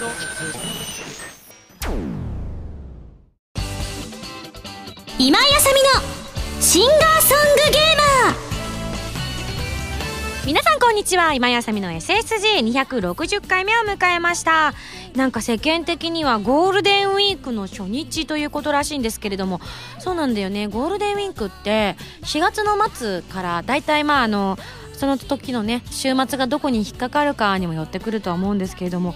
今井あさみのシンガーソングゲーマー。皆さんこんにちは。今井あさみの SSG260 回目を迎えました。なんか世間的にはゴールデンウィークの初日ということらしいんですけれども。そうなんだよね。ゴールデンウィークって4月の末からだいたいまああのその時のね週末がどこに引っかかるかにもよってくるとは思うんですけれども。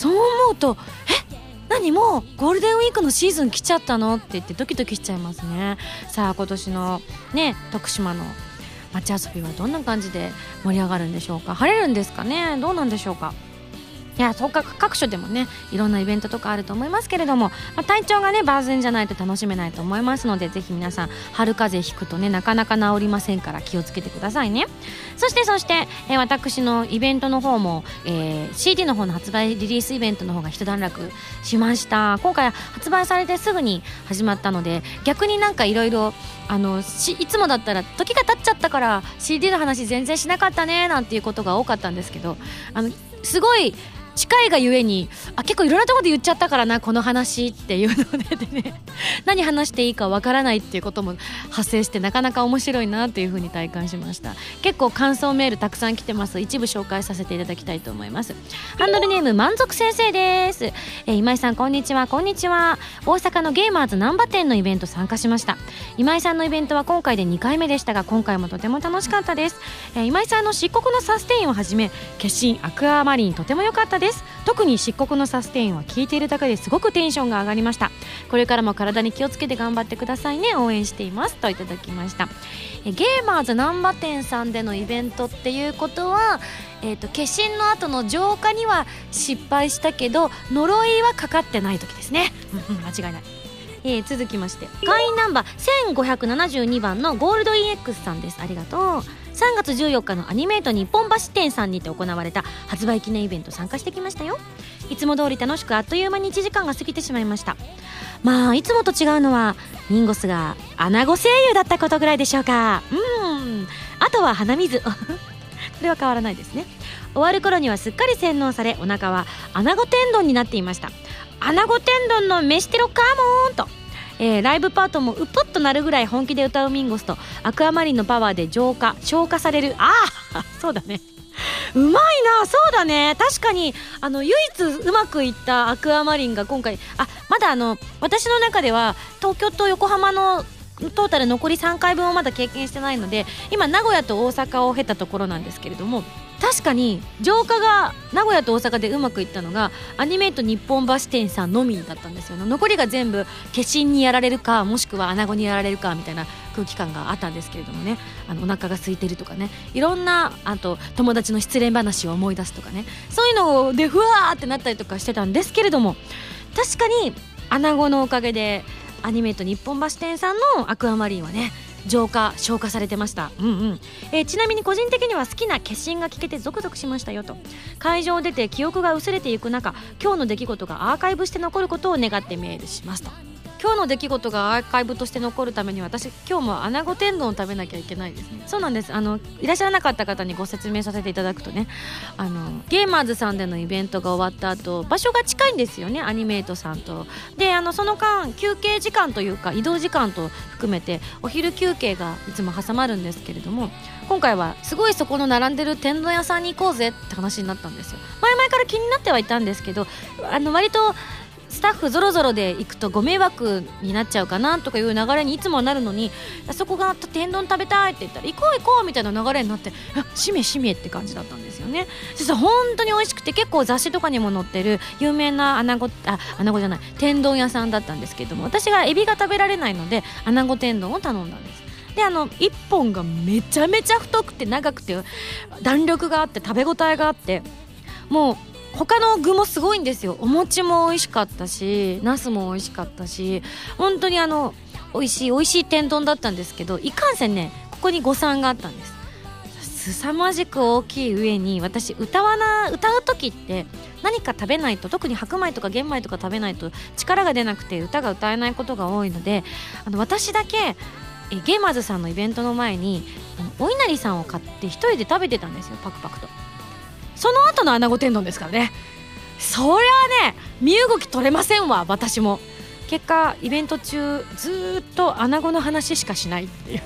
そう思うとえ何もうゴールデンウィークのシーズン来ちゃったの？って言ってドキドキしちゃいますね。さあ今年のね徳島の街遊びはどんな感じで盛り上がるんでしょうか？晴れるんですかね？どうなんでしょうか？いやそうか各所でもねいろんなイベントとかあると思いますけれども、まあ、体調がね万全じゃないと楽しめないと思いますのでぜひ皆さん春風邪ひくとねなかなか治りませんから気をつけてくださいね。そしてそして、えー、私のイベントの方も、えー、CD の方の発売リリースイベントの方が一段落しました。今回発売されてすぐに始まったので逆になんかいろいろあのしいつもだったら時が経っちゃったから CD の話全然しなかったねなんていうことが多かったんですけどあのすごい近いがゆえにあ結構いろんなところで言っちゃったからなこの話っていうのででね。何話していいかわからないっていうことも発生してなかなか面白いなっていうふうに体感しました。結構感想メールたくさん来てます。一部紹介させていただきたいと思います。ハンドルネーム満足先生です、えー、今井さんこんにちは。こんにちは。大阪のゲーマーズ難波店のイベント参加しました。今井さんのイベントは今回で2回目でしたが今回もとても楽しかったです、えー、今井さんの漆黒のサステインをはじめ化身アクアマリンとても良かったです。特に漆黒のサステインは聞いているだけですごくテンションが上がりました。これからも体に気をつけて頑張ってくださいね。応援しています。といただきました。えゲーマーズ難波店さんでのイベントっていうことはえーと、化身の後の浄化には失敗したけど呪いはかかってない時ですね。間違いない。えー、続きまして。会員ナンバー1572番のゴールド EX さんです。ありがとう。3月14日のアニメート日本橋店さんにて行われた発売記念イベント参加してきましたよ。いつも通り楽しくあっという間に1時間が過ぎてしまいました。まあいつもと違うのはミンゴスがアナゴ声優だったことぐらいでしょうか。うん。あとは鼻水。それは変わらないですね。終わる頃にはすっかり洗脳されお腹はアナゴ天丼になっていました。アナゴ天丼の飯テロカモンと。えー、ライブパートもうぽっとなるぐらい本気で歌うミンゴスとアクアマリンのパワーで浄化消化される。ああ そうだね。うまいなそうだね。確かにあの唯一うまくいったアクアマリンが今回あまだあの私の中では東京と横浜のトータル残り3回分をまだ経験してないので今名古屋と大阪を経たところなんですけれども確かに浄化が名古屋と大阪でうまくいったのがアニメート日本橋店さんのみだったんですよ残りが全部化身にやられるかもしくは穴子にやられるかみたいな空気感があったんですけれどもね。あのお腹が空いてるとかね。いろんなあと友達の失恋話を思い出すとかね。そういうのでふわーってなったりとかしてたんですけれども。確かに穴子のおかげでアニメート日本橋店さんのアクアマリンはね浄化消化されてました、うんうん。えー、ちなみに個人的には好きな化身が聞けてゾクゾクしましたよと。会場を出て記憶が薄れていく中今日の出来事がアーカイブして残ることを願ってメールしますと。今日の出来事がアーカイブとして残るために私今日も穴子天丼を食べなきゃいけないですね。そうなんです。あのいらっしゃらなかった方にご説明させていただくとねあのゲーマーズさんでのイベントが終わった後場所が近いんですよね。アニメートさんと。であのその間休憩時間というか移動時間と含めてお昼休憩がいつも挟まるんですけれども今回はすごいそこの並んでる天丼屋さんに行こうぜって話になったんですよ。前々から気になってはいたんですけどあの割とスタッフぞろぞろで行くとご迷惑になっちゃうかなとかいう流れにいつもなるのにあそこが天丼食べたいって言ったら行こう行こうみたいな流れになってしめしめって感じだったんですよね。そしたら本当に美味しくて結構雑誌とかにも載ってる有名な穴子あ穴子じゃない天丼屋さんだったんですけれども私がエビが食べられないので穴子天丼を頼んだんです。であの1本がめちゃめちゃ太くて長くて弾力があって食べ応えがあってもう他の具もすごいんですよ。お餅も美味しかったしナスも美味しかったし本当にあの美味しい美味しい天丼だったんですけどいかんせんねここに誤算があったんです。凄まじく大きい上に私歌わな歌う時って何か食べないと特に白米とか玄米とか食べないと力が出なくて歌が歌えないことが多いのであの私だけえゲーマーズさんのイベントの前にお稲荷さんを買って一人で食べてたんですよパクパクと。その後の穴子天丼ですからね。そりゃね身動き取れませんわ私も。結果イベント中ずーっと穴子の話しかしないっていう。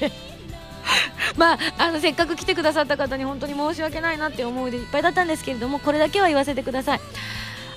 まあ、あのせっかく来てくださった方に本当に申し訳ないなって思いでいっぱいだったんですけれどもこれだけは言わせてください。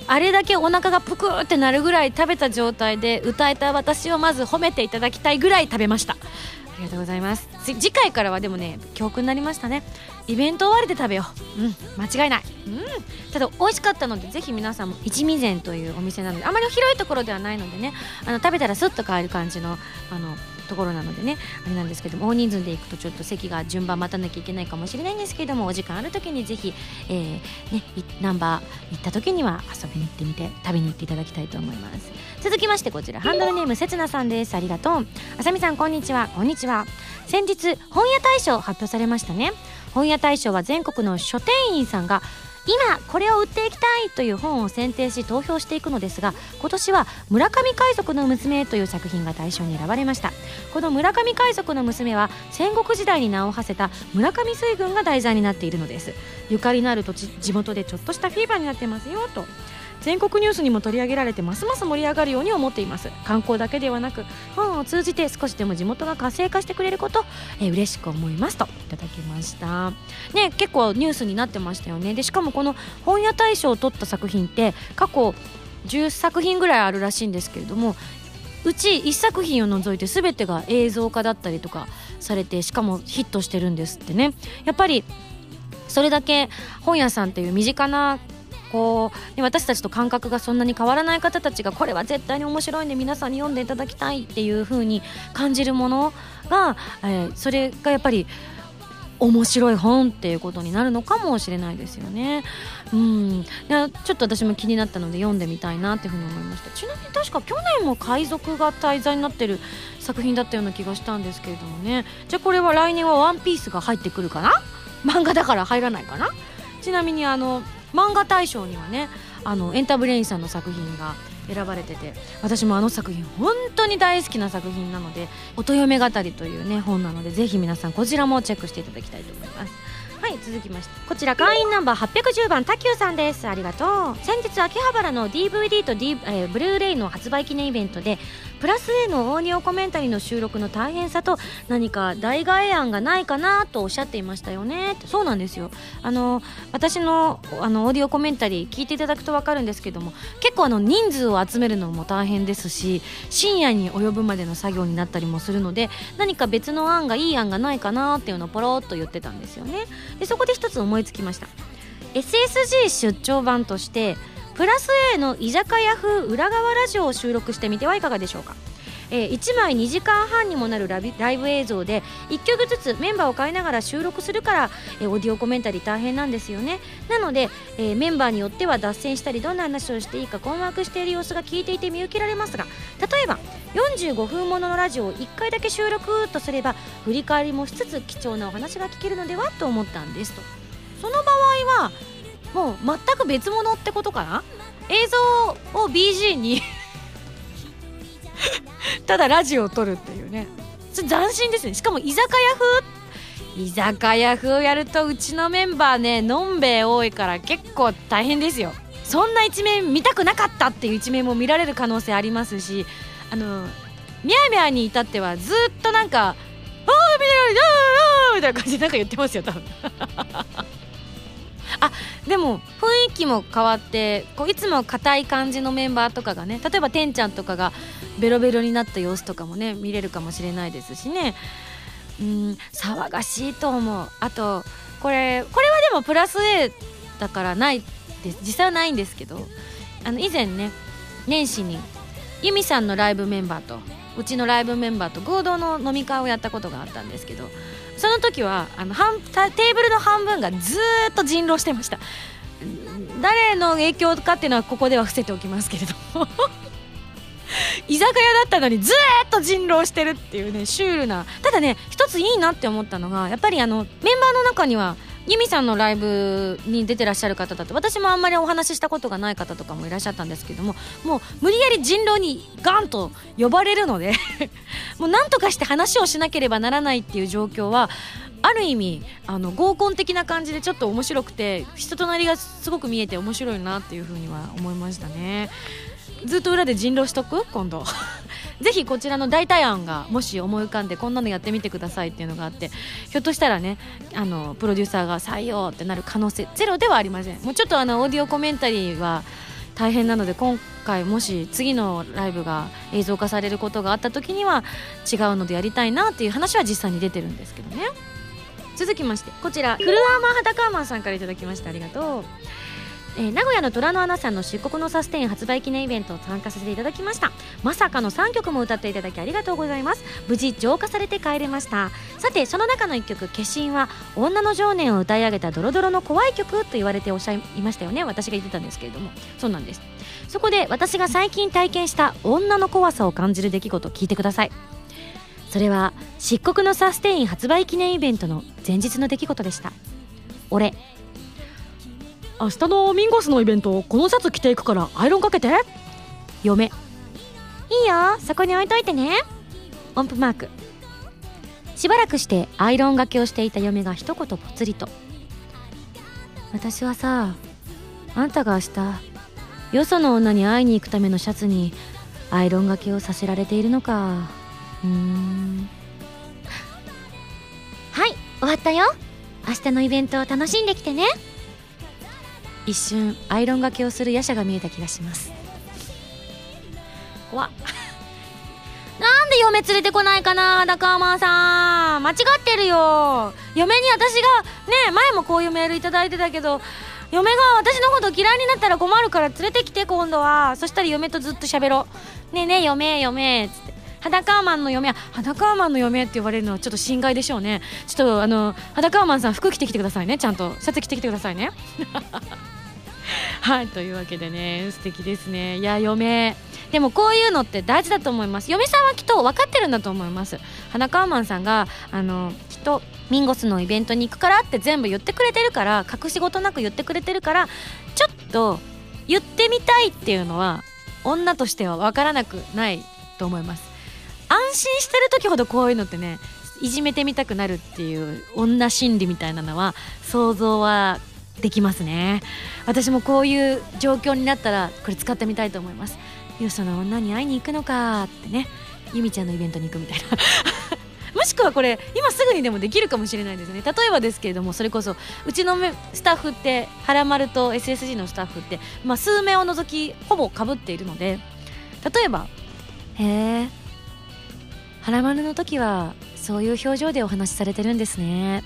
あれだけお腹がぷくってなるぐらい食べた状態で歌えた私をまず褒めていただきたいぐらい食べました。ありがとうございます。次回からはでもね教訓になりましたね。イベント終わりで食べよう。うん間違いない。うん。ただ美味しかったのでぜひ皆さんも一味膳というお店なのであまり広いところではないのでねあの食べたらスッと買える感じのあのところなのでねあれなんですけども大人数で行くとちょっと席が順番待たなきゃいけないかもしれないんですけどもお時間ある時にぜひ、えーね、ナンバー行った時には遊びに行ってみて食べに行っていただきたいと思います。続きましてこちらハンドルネームせつなさんです。ありがとう。あさみさんこんにちは。こんにちは。先日本屋大賞発表されましたね。本屋大賞は全国の書店員さんが今これを売っていきたいという本を選定し投票していくのですが今年は村上海賊の娘という作品が大賞に選ばれました。この村上海賊の娘は戦国時代に名を馳せた村上水軍が題材になっているのです。ゆかりのある土地地元でちょっとしたフィーバーになってますよと。全国ニュースにも取り上げられてますます盛り上がるように思っています。観光だけではなく本を通じて少しでも地元が活性化してくれること、えー、嬉しく思いますといただきました。ね結構ニュースになってましたよね。でしかもこの本屋大賞を取った作品って過去10作品ぐらいあるらしいんですけれどもうち1作品を除いて全てが映像化だったりとかされてしかもヒットしてるんですってね。やっぱりそれだけ本屋さんっていう身近なこう私たちと感覚がそんなに変わらない方たちがこれは絶対に面白いんで皆さんに読んでいただきたいっていう風に感じるものが、えー、それがやっぱり面白い本っていうことになるのかもしれないですよね。うん、ちょっと私も気になったので読んでみたいなっていうふうに思いました。ちなみに確か去年も海賊が滞在になってる作品だったような気がしたんですけれどもね。じゃあこれは来年は「ワンピースが入ってくるかな？漫画だから入らないかな？ちなみにあの漫画大賞にはねあのエンタブレインさんの作品が選ばれてて私もあの作品本当に大好きな作品なので「音嫁語り」というね本なのでぜひ皆さんこちらもチェックしていただきたいと思います。はい続きましてこちら会員ナンバー810番タキューさんです。ありがとう。先日秋葉原の DVD と、D えー、ブルーレイの発売記念イベントでプラス A のオーディオコメンタリーの収録の大変さと何か代替案がないかなとおっしゃっていましたよね。そうなんですよ。あの私のあのオーディオコメンタリー聞いていただくと分かるんですけども結構あの人数を集めるのも大変ですし深夜に及ぶまでの作業になったりもするので何か別の案がいい案がないかなっていうのをポロっと言ってたんですよね。でそこで一つ思いつきました。SSG 出張版としてプラス A の居酒屋風裏側ラジオを収録してみてはいかがでしょうか？えー、1枚2時間半にもなるライブ映像で1曲ずつメンバーを変えながら収録するから、えー、オーディオコメンタリー大変なんですよね。なので、えー、メンバーによっては脱線したりどんな話をしていいか困惑している様子が聞いていて見受けられますが例えば45分もののラジオを1回だけ収録とすれば振り返りもしつつ貴重なお話が聞けるのではと思ったんですと。その場合はもう全く別物ってことかな？映像を BG に ただラジオを撮るっていうね。斬新ですね。しかも居酒屋風？居酒屋風をやるとうちのメンバーねのんべえ多いから結構大変ですよ。そんな一面見たくなかったっていう一面も見られる可能性ありますしあのミャーミャーに至ってはずっとなんか「ああ見ないみたいな感じでなんか言ってますよ多分。あでも雰囲気も変わってこういつも硬い感じのメンバーとかがね例えばてんちゃんとかがベロベロになった様子とかもね見れるかもしれないですしね。うん騒がしいと思う。あとこれこれはでもプラス A だからないです。実際はないんですけどあの以前ね年始にユミさんのライブメンバーとうちのライブメンバーと合同の飲み会をやったことがあったんですけどその時はあの半テーブルの半分がずっと人狼してました。誰の影響かっていうのはここでは伏せておきますけれども。居酒屋だったのにずっと人狼してるっていうねシュールな。ただね一ついいなって思ったのがやっぱりあのメンバーの中にはユミさんのライブに出てらっしゃる方だと私もあんまりお話ししたことがない方とかもいらっしゃったんですけどももう無理やり人狼にガンと呼ばれるので もう何とかして話をしなければならないっていう状況はある意味あの合コン的な感じでちょっと面白くて人となりがすごく見えて面白いなっていうふうには思いましたね。ずっと裏で人狼しとく？今度。ぜひこちらの代替案がもし思い浮かんでこんなのやってみてくださいっていうのがあってひょっとしたらねあのプロデューサーが採用ってなる可能性ゼロではありません。もうちょっとあのオーディオコメンタリーは大変なので今回もし次のライブが映像化されることがあった時には違うのでやりたいなっていう話は実際に出てるんですけどね。続きましてこちら。フルアーマーハタカーマンさんから頂きました。ありがとう。えー、名古屋の虎の穴さんの出国のサステイン発売記念イベントを参加させていただきました。まさかの3曲も歌っていただきありがとうございます。無事浄化されて帰れました。さてその中の1曲「化身」は女の情念を歌い上げたドロドロの怖い曲と言われておっしゃいましたよね。私が言ってたんですけれども。そうなんです。そこで私が最近体験した女の怖さを感じる出来事を聞いてください。それは漆黒のサステイン発売記念イベントの前日の出来事でした。俺明日のミンゴスのイベントこのシャツ着ていくからアイロンかけて。嫁。いいよ。そこに置いといてね。音符マーク。しばらくしてアイロンがけをしていた嫁が一言ぽつりと。私はさあんたが明日よその女に会いに行くためのシャツにアイロンがけをさせられているのか。うーん。はい終わったよ。明日のイベントを楽しんできてね一瞬アイロンがけをする夜叉が見えた気がします。怖っ。なんで嫁連れてこないかなダカーマンさん。間違ってるよ。嫁に私がね前もこういうメールいただいてたけど嫁が私のこと嫌いになったら困るから連れてきて今度は。そしたら嫁とずっと喋ろう。ねえねえ嫁嫁っつって。裸アーマンの嫁は裸ーマンの嫁って言われるのはちょっと心外でしょうね。ちょっとあの裸アーマンさん服着てきてくださいね。ちゃんと。シャツ着てきてくださいね。はいというわけでね素敵ですね。いや嫁。でもこういうのって大事だと思います。嫁さんはきっと分かってるんだと思います。花川マンさんがあのきっとミンゴスのイベントに行くからって全部言ってくれてるから隠し事なく言ってくれてるからちょっと言ってみたいっていうのは女としては分からなくないと思います。安心してる時ほどこういうのってねいじめてみたくなるっていう女心理みたいなのは想像はできますね。私もこういう状況になったらこれ使ってみたいと思います。よその女に会いに行くのかってね。ゆみちゃんのイベントに行くみたいな。もしくはこれ今すぐにでもできるかもしれないですね。例えばですけれどもそれこそうちのスタッフってはらまると SSG のスタッフって、まあ、数名を除きほぼかぶっているので例えば「へえはらまるの時はそういう表情でお話しされてるんですね。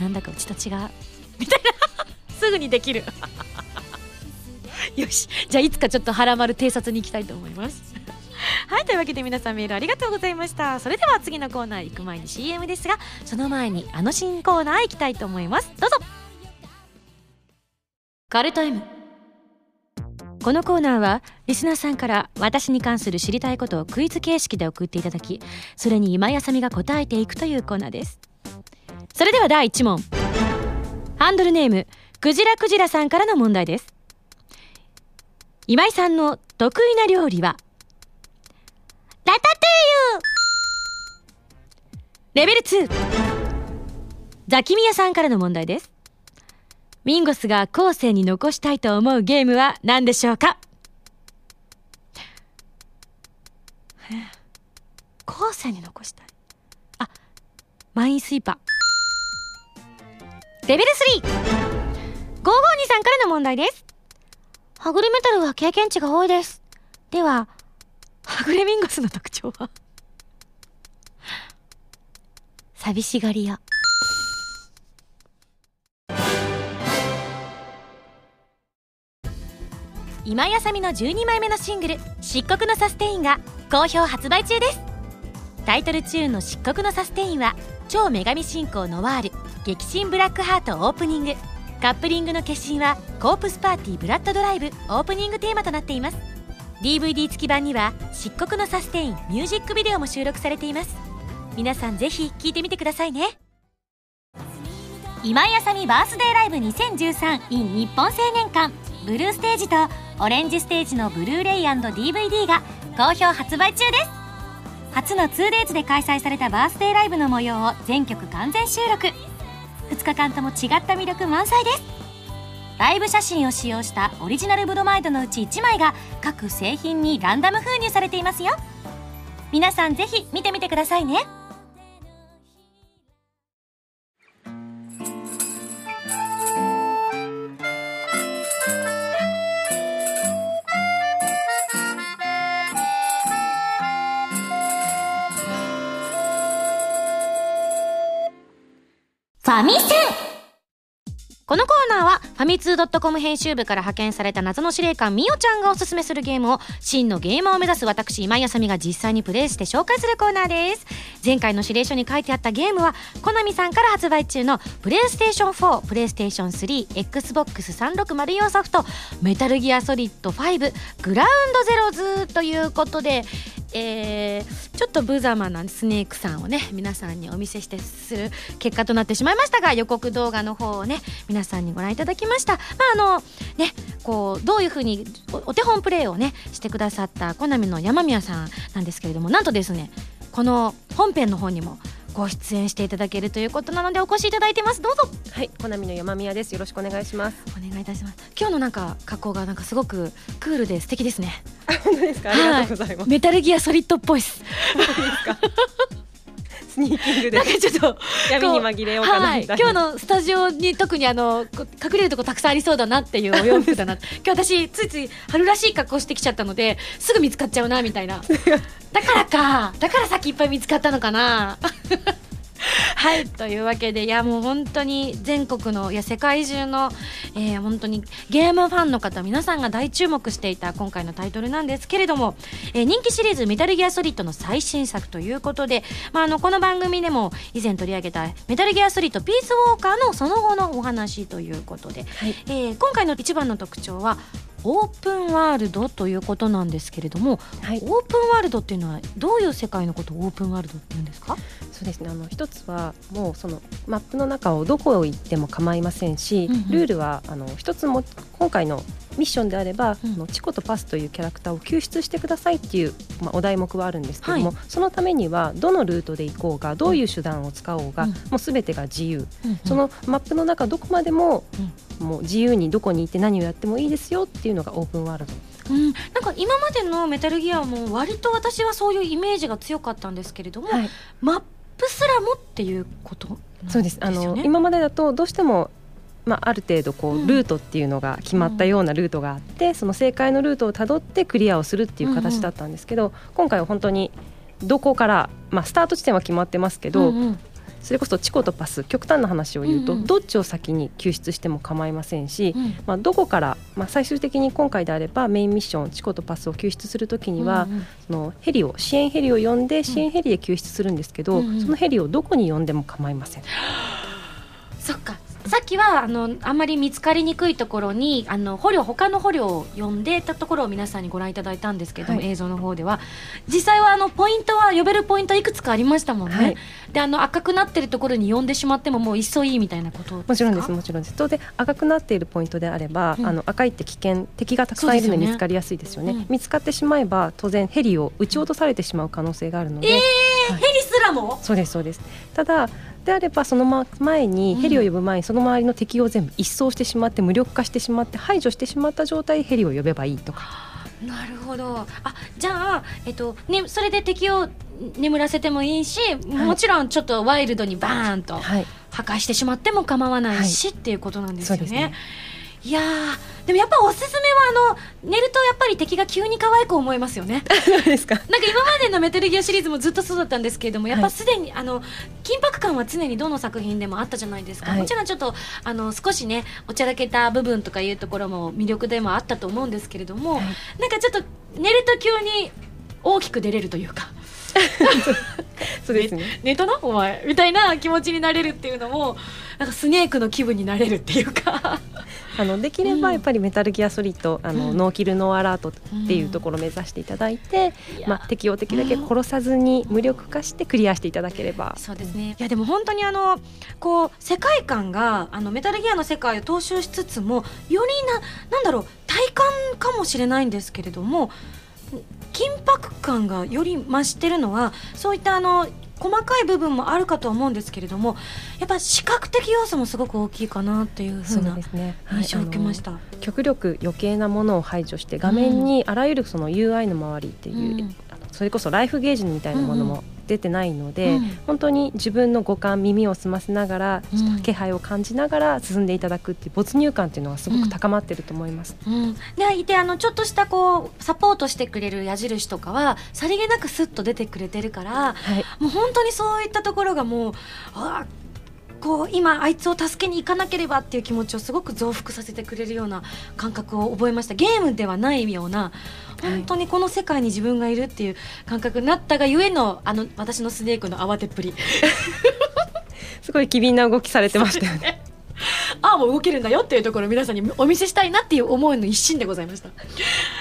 なんだかうちと違う」みたいな。ぐにできる。よし。じゃあいつかちょっと腹丸偵察に行きたいと思います。はいというわけで皆さんメールありがとうございました。それでは次のコーナー行く前に CM ですがその前にあの新コーナー行きたいと思います。どうぞ。カルタイム。このコーナーはリスナーさんから私に関する知りたいことをクイズ形式で送っていただきそれに今井あさみが答えていくというコーナーです。それでは第1問。ハンドルネームクジラクジラさんからの問題です。今井さんの得意な料理は？ラタトゥーユレベル2ザキミヤさんからの問題です。ミンゴスが後世に残したいと思うゲームは何でしょうか？後世に残したい。あ、マインスイーパー。レベル 3! 552さんからの問題です。はぐれメタルは経験値が多いです。では、はぐれミンゴスの特徴は？寂しがり屋。今井あさみの12枚目のシングル「漆黒のサステイン」が好評発売中ですタイトルチューンの「漆黒のサステイン」は超女神信仰ノワール激震ブラックハートオープニングカップリングの決心はコープスパーティーブラッドドライブオープニングテーマとなっています。DVD 付き版には漆黒のサステインミュージックビデオも収録されています。皆さんぜひ聴いてみてくださいね。今井あさみバースデーライブ 2013in 日本青年館。ブルーステージとオレンジステージのブルーレイ &DVD が好評発売中です。初の 2days で開催されたバースデーライブの模様を全曲完全収録。2日間とも違った魅力満載です。ライブ写真を使用したオリジナルブロマイドのうち1枚が各製品にランダム封入されていますよ。皆さんぜひ見てみてくださいね。ファミセンこのコーナーはファミツー .com 編集部から派遣された謎の司令官みおちゃんがおすすめするゲームを真のゲーマーを目指す私今井あさみが実際にプレイして紹介するコーナーです。前回の指令書に書いてあったゲームはコナミさんから発売中のプレイステーション4プレイステーション 3XBOX3604 ソフトメタルギアソリッド5グラウンドゼロズということでえー、ちょっと無様なスネークさんをね皆さんにお見せしてする結果となってしまいましたが予告動画の方をね皆さんにご覧いただきましたまああのねこうどういうふうにお手本プレイをねしてくださったコナミの山宮さんなんですけれどもなんとですねこの本編の方にもご出演していただけるということなのでお越しいただいてますどうぞはい、コナミの山宮です。よろしくお願いします。お願いいたします今日のなんか格好がなんかすごくクールで素敵ですね 本当ですか？ありがとうございます。メタルギアソリッドっぽいっす本当ですか？スニーキングで。なんかちょっと闇に紛れようかなはい。今日のスタジオに特にあのこ隠れるとこたくさんありそうだなっていうお洋服だな。今日私ついつい春らしい格好してきちゃったのですぐ見つかっちゃうなみたいな。だからか。だからさっきいっぱい見つかったのかな はいというわけでいやもう本当に全国のいや世界中の、えー本当にゲームファンの方皆さんが大注目していた今回のタイトルなんですけれども、えー人気シリーズ「メタルギアソリッド」の最新作ということで、まあ、あのこの番組でも以前取り上げた「メタルギアソリッドピースウォーカー」のその後のお話ということで、はい。えー今回の一番の特徴はオープンワールドということなんですけれども、はい。オープンワールドっていうのはどういう世界のことをオープンワールドって言うんですか？そうですね。あの一つはもうそのマップの中をどこを行っても構いませんし、うんうん。ルールはあの一つも今回のミッションであれば、うん。チコとパスというキャラクターを救出してくださいっていう、まあ、お題目はあるんですけども、はそのためにはどのルートで行こうがどういう手段を使おうが、うん。もうすべてが自由、うんそのマップの中どこまでも、もう自由にどこに行って何をやってもいいですよっていうのがオープンワールド。うん、なんか今までのメタルギアも割と私はそういうイメージが強かったんですけれども、はい。マップすらもっていうことなんそうです。あの今までだとどうしても、まあ、ある程度こうん。うルートっていうのが決まったようなルートがあって、その正解のルートをたどってクリアをするっていう形だったんですけど、今回は本当にどこから、まあ、スタート地点は決まってますけど、うんうん。それこそチコとパス極端な話を言うと、うんうん。どっちを先に救出しても構いませんし、うん。まあ、どこから、まあ、最終的に今回であればメインミッションチコとパスを救出するときには、うんうんそのヘリを支援ヘリを呼んで支援ヘリで救出するんですけど、うんうん。そのヘリをどこに呼んでも構いません。そっかさっきはあのあんまり見つかりにくいところにあの捕虜他の捕虜を呼んでたところを皆さんにご覧いただいたんですけども、はい。映像の方では。実際はあのポイントは呼べるポイントいくつかありましたもんね、はい。であの赤くなってるところに呼んでしまってももういっそいいみたいなこともちろんですかもちろんです。当然赤くなっているポイントであれば、うん。あの赤いって危険敵がたくさんいるので見つかりやすいですよね。うん見つかってしまえば当然ヘリを撃ち落とされてしまう可能性があるので、えはい。ヘリすらも？そうですそうです。ただであればそのま前にうん。ヘリを呼ぶ前にその周りの敵を全部一掃してしまって無力化してしまって排除してしまった状態でヘリを呼べばいいとか。なるほど。あじゃあ、えっとね、それで敵を眠らせてもいいし、もちろんちょっとワイルドにバーンとはい。破壊してしまっても構わないし、っていうことなんですよね。そうですね。いやーでもやっぱおすすめはあの寝るとやっぱり敵が急に可愛く思いますよね。そうですか。なんか今までのメタルギアシリーズもずっとそうだったんですけれどもやっぱすでに、あの緊迫感は常にどの作品でもあったじゃないですか、はい。もちろんちょっとあの少しねおちゃらけた部分とかいうところも魅力でもあったと思うんですけれども、はい。なんかちょっと寝ると急に大きく出れるというか。そうですね。寝たなお前。みたいな気持ちになれるっていうのもなんかスネークの気分になれるっていうかあのできればやっぱりメタルギアソリッド、あの、うん。ノーキルノーアラートっていうところを目指していただいて、まあ、敵をできるだけ殺さずに無力化してクリアしていただければ、そうですね。いやでも本当にあのこう世界観があのメタルギアの世界を踏襲しつつもよりななんだろう体感かもしれないんですけれども緊迫感がより増してるのはそういったあの細かい部分もあるかと思うんですけれどもやっぱ視覚的要素もすごく大きいかなっていうふそううなですね、印象を受けましあた。の極力余計なものを排除して画面にあらゆるその UI の周りっていう、うん。それこそライフゲージみたいなものも出てないので、うん。本当に自分の五感耳を澄ませながら、気配を感じながら進んでいただくっていう没入感っていうのがすごく高まってると思います。うん、でいてあのちょっとしたこうサポートしてくれる矢印とかはさりげなくスッと出てくれてるからはい。もう本当にそういったところがもうあこう今あいつを助けに行かなければっていう気持ちをすごく増幅させてくれるような感覚を覚えました。ゲームではないような本当にこの世界に自分がいるっていう感覚になったがゆえのあの私のスネークの慌て っぷり。すごい機敏な動きされてましたよね。ああもう動けるんだよっていうところを皆さんにお見せしたいなっていう思いの一心でございました。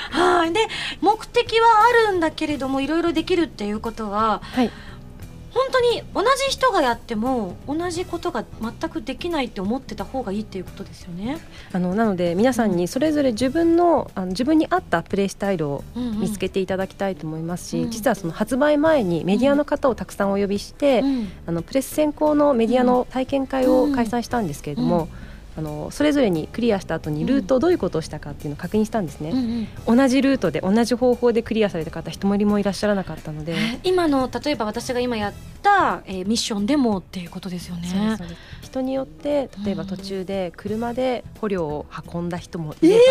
はい。で目的はあるんだけれどもいろいろできるっていうことははい本当に同じ人がやっても同じことが全くできないって思ってた方がいいっていうことですよね。あのなので皆さんにそれぞれ自分のあの自分に合ったプレイスタイルを見つけていただきたいと思いますし、うん。実はその発売前にメディアの方をたくさんお呼びして、うん。あのプレス先行のメディアの体験会を開催したんですけれども、うんあのそれぞれにクリアした後にルートどういうことをしたかっていうのを確認したんですね、うんうん。同じルートで同じ方法でクリアされた方一人もいらっしゃらなかったので、え今の例えば私が今やった、えーミッションでもっていうことですよね。人によって例えば途中で車で捕虜を運んだ人もいれば、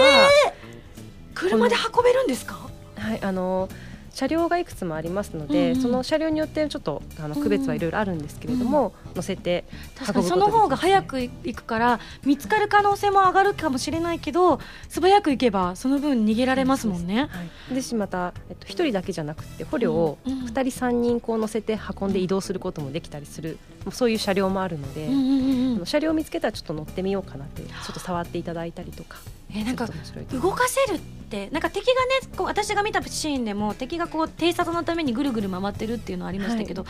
車で運べるん。ですかはい、あの車両がいくつもありますので、うんうん。その車両によってちょっとあの区別はいろいろあるんですけれども、乗せて確かにその方が早く行くから見つかる可能性も上がるかもしれないけど素早く行けばその分逃げられますもんね。はい、ですしまた、えっと、1人だけじゃなくて捕虜をうんうん。2人3人こう乗せて運んで移動することもできたりする、そういう車両もあるので、うんうんうん車両を見つけたらちょっと乗ってみようかなってちょっと触っていただいたりとかえなんか動かせるってなんか敵がねこう私が見たシーンでも敵がこう偵察のためにぐるぐる回ってるっていうのはありましたけど、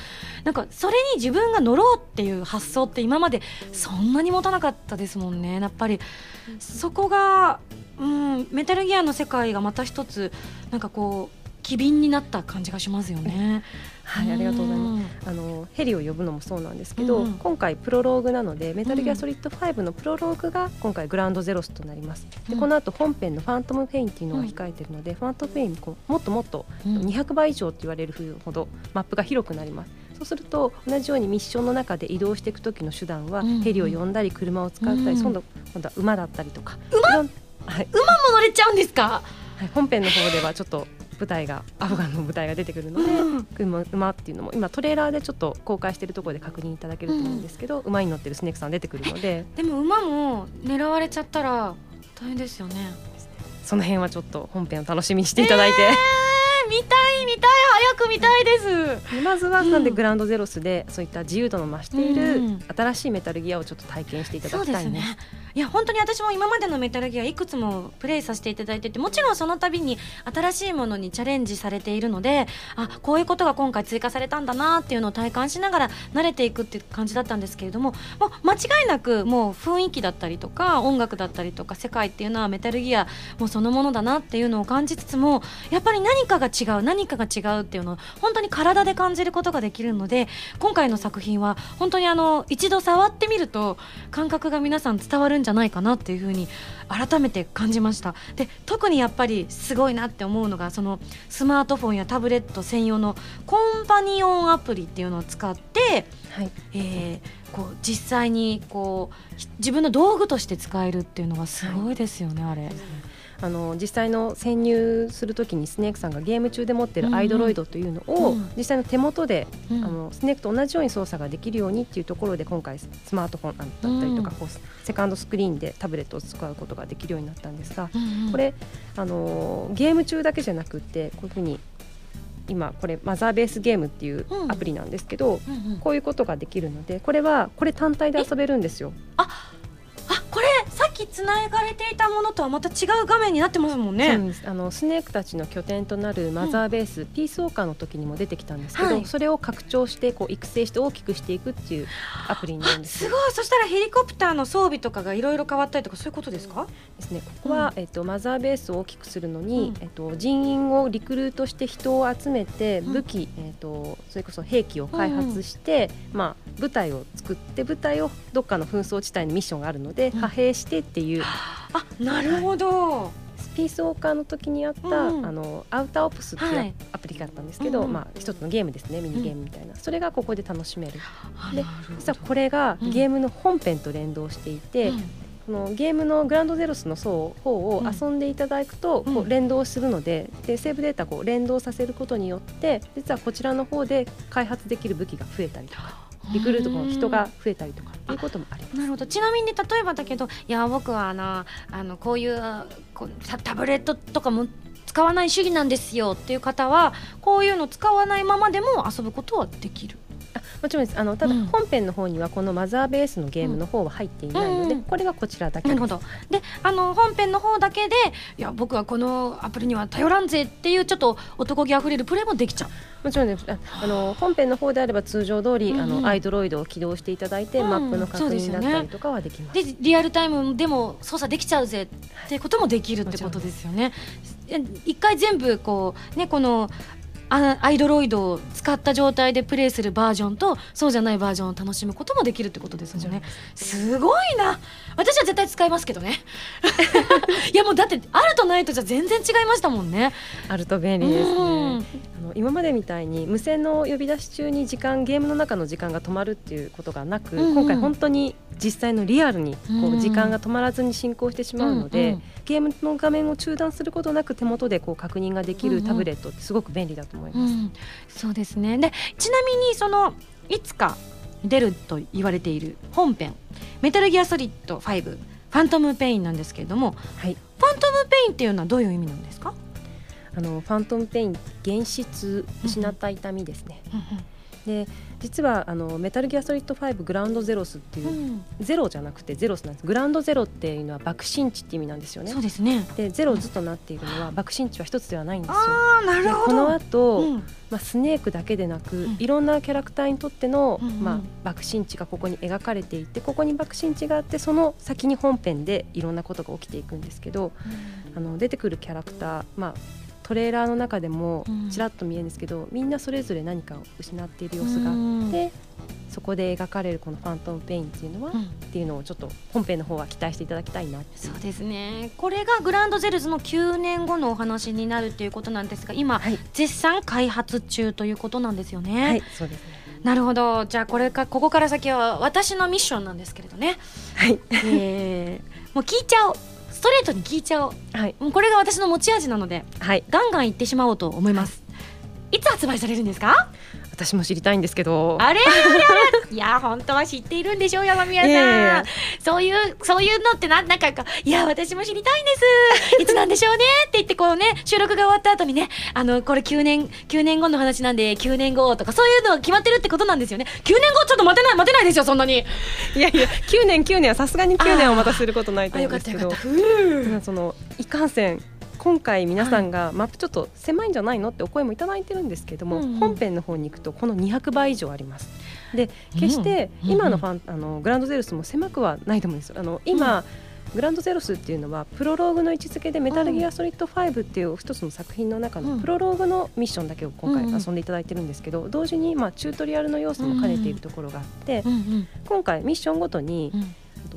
なんかそれに自分が乗ろうっていう発想って今までそんなに持たなかったですもんね。やっぱりそこが、うん、メタルギアの世界がまた一つなんかこう機敏になった感じがしますよね。はい、ありがとうございます。す。あのヘリを呼ぶのもそうなんですけど、うん。うん今回プロローグなのでメタルギアソリッド5のプロローグが今回 Ground Zeroes となります。でうん。この後本編の Phantom Pain っていうのが控えているので、 Phantom Pain こうもっともっとうん。200倍以上って言われるほどマップが広くなります。そうすると同じようにミッションの中で移動していく時の手段は、うん。ヘリを呼んだり車を使ったり、うん。今度今度は馬だったりとか。馬？はい。馬も乗れちゃうんですか？はい、本編の方ではちょっと舞台がアフガンの舞台が出てくるので、うん馬馬っていうのも今トレーラーでちょっと公開しているところで確認いただけると思うんですけど、馬に乗ってるスネークさん出てくるのででも馬も狙われちゃったら大変ですよね。その辺はちょっと本編を楽しみにしていただいて、えー、見たい見たい早く見たいです。でまずはうんなんでグランドゼロスでそういった自由度の増しているうん新しいメタルギアをちょっと体験していただきたいんです。ね。いや本当に私も今までのメタルギアいくつもプレイさせていただいててもちろんその度に新しいものにチャレンジされているのであこういうことが今回追加されたんだなっていうのを体感しながら慣れていくっていう感じだったんですけれどももう間違いなくもう雰囲気だったりとか音楽だったりとか世界っていうのはメタルギアもうそのものだなっていうのを感じつつもやっぱり何かが違う何かが違うっていうのを本当に体で感じることができるので今回の作品は本当にあの一度触ってみると感覚が皆さん伝わるんじゃないかなっていうふうに改めて感じました。で特にやっぱりすごいなって思うのがそのスマートフォンやタブレット専用のコンパニオンアプリっていうのを使ってはい、えーこう実際にこうひ自分の道具として使えるっていうのがすごいですよね、あれ。あの実際の潜入するときにスネークさんがゲーム中で持ってるアイドロイドというのを、うん。実際の手元でうん。あのスネークと同じように操作ができるようにっていうところで今回スマートフォンだったりとか、うん。こうセカンドスクリーンでタブレットを使うことができるようになったんですが、これあのゲーム中だけじゃなくってこういうふうに今これマザーベースゲームっていううん。アプリなんですけど、こういうことができるのでこれはこれ単体で遊べるんですよ。あこれさっきつながれていたものとはまた違う画面になってますもんね。あのスネークたちの拠点となるマザーベース、ピースウォーカーの時にも出てきたんですけど、はい。それを拡張してこう育成して大きくしていくっていうアプリになるんですよ。すごい。そしたらヘリコプターの装備とかがいろいろ変わったりとかそういうことですか？ですね。ここは、えっと、マザーベースを大きくするのに、うん。えっと、人員をリクルートして人を集めてうん。武器、えっと、それこそ兵器を開発して、まあ、部隊を作って部隊をどっかの紛争地帯にミッションがあるので、うん。派兵してっていう。あなるほど、ピースウォーカーの時にあった、うん。あのアウターオプスっていうはい。アプリがあったんですけど、うん。まあ、一つのゲームですねミニゲームみたいな、それがここで楽しめる。で実はこれがうん。ゲームの本編と連動していて、うん。このゲームのグランドゼロスの層方をうん。遊んでいただくと、うん。こう連動するのででセーブデータをこう連動させることによって実はこちらの方で開発できる武器が増えたりとかリクルートの人が増えたりとかっていうこともあります。なるほどちなみに例えばだけどいや僕はあのあのこういうこうタブレットとかも使わない主義なんですよっていう方はこういうの使わないままでも遊ぶことはできるもちろんですあのただうん。本編の方にはこのマザーベースのゲームの方は入っていないので、うん。これがこちらだけ。なるほど。であの本編の方だけでいや僕はこのアプリには頼らんぜっていうちょっと男気あふれるプレイもできちゃう。もちろんですああの本編の方であれば通常通り、あのアイドロイドを起動していただいて、うん。マップの確認だったりとかはできます。でリアルタイムでも操作できちゃうぜっていうこともできるってことですよね。え一回全部こうねこのあアイドロイドを使った状態でプレイするバージョンとそうじゃないバージョンを楽しむこともできるってことですよね。すごいな私は絶対使いますけどね。いやもうだってあるとないとじゃ全然違いましたもんね。あると便利ですね。うん。あの今までみたいに無線の呼び出し中に時間ゲームの中の時間が止まるっていうことがなく、うんうん。今回本当に実際のリアルにこうんう時間が止まらずに進行してしまうので、うんうん。ゲームの画面を中断することなく手元でこう確認ができうんうん。るタブレットってすごく便利だと思います。うん、そうですね。でちなみにそのいつか出ると言われている本編「メタルギアソリッド5 Phantom Pain」なんですけれどもはい、ファントムペインっていうのはどういう意味なんですか、あのファントムペイン幻肢、失った痛みですね。で実はあのメタルギアソリッド5 Ground Zeroes っていう、うん。ゼロじゃなくてゼロスなんです。グラウンドゼロっていうのは爆心地って意味なんですよね。そうですね。でゼロズとなっているのは爆心地は一つではないんですよ。ああなるほど。でこの後、うん。まあ、スネークだけでなく、うん。いろんなキャラクターにとっての、うんうん。まあ、爆心地がここに描かれていてここに爆心地があってその先に本編でいろんなことが起きていくんですけどあの出てくるキャラクター、まあ、トレーラーの中でもうん。ちらっと見えるんですけど、みんなそれぞれ何かを失っている様子があうん。って、そこで描かれるこのファントムペインっていうのは、うん。っていうのをちょっと本編の方は期待していただきたいなそうですね。これがグランドゼルズの9年後のお話になるっていうことなんですが今、はい。絶賛開発中ということなんですよね。はいそうですね。なるほど。じゃあこれかここから先は私のミッションなんですけれどね、はい。えーもう聞いちゃおう。ストレートに聞いちゃおう。はい。もうこれが私の持ち味なのではい。ガンガン言ってしまおうと思います、いつ発売されるんですか？私も知りたいんですけど。あれ？あ れいや本当は知っているんでしょう山宮さん、いやいやいや。そういうそういうのってななんかいや私も知りたいんです。いつなんでしょうねって言ってこうね収録が終わった後にねあのこれ9年9年後の話なんで9年後とかそういうのが決まってるってことなんですよね。9年後ちょっと待てない待てないですよそんなに。いやいや9年9年はさすがに9年をまたすることないとあ思うんですけど。そのいかんせん今回皆さんがマップちょっと狭いんじゃないのってお声もいただいてるんですけども、うんうん。本編の方に行くとこの200倍以上あります。で決してうん今のファン、あのグランドゼロスも狭くはないと思うんですよ。あの今、グランドゼロスっていうのはプロローグの位置づけでメタルギアソリッド5っていう一つの作品の中うん。のプロローグのミッションだけを今回うん。うん遊んでいただいてるんですけど、同時にまあチュートリアルの要素も兼ねているところがあって、うんうん今回ミッションごとに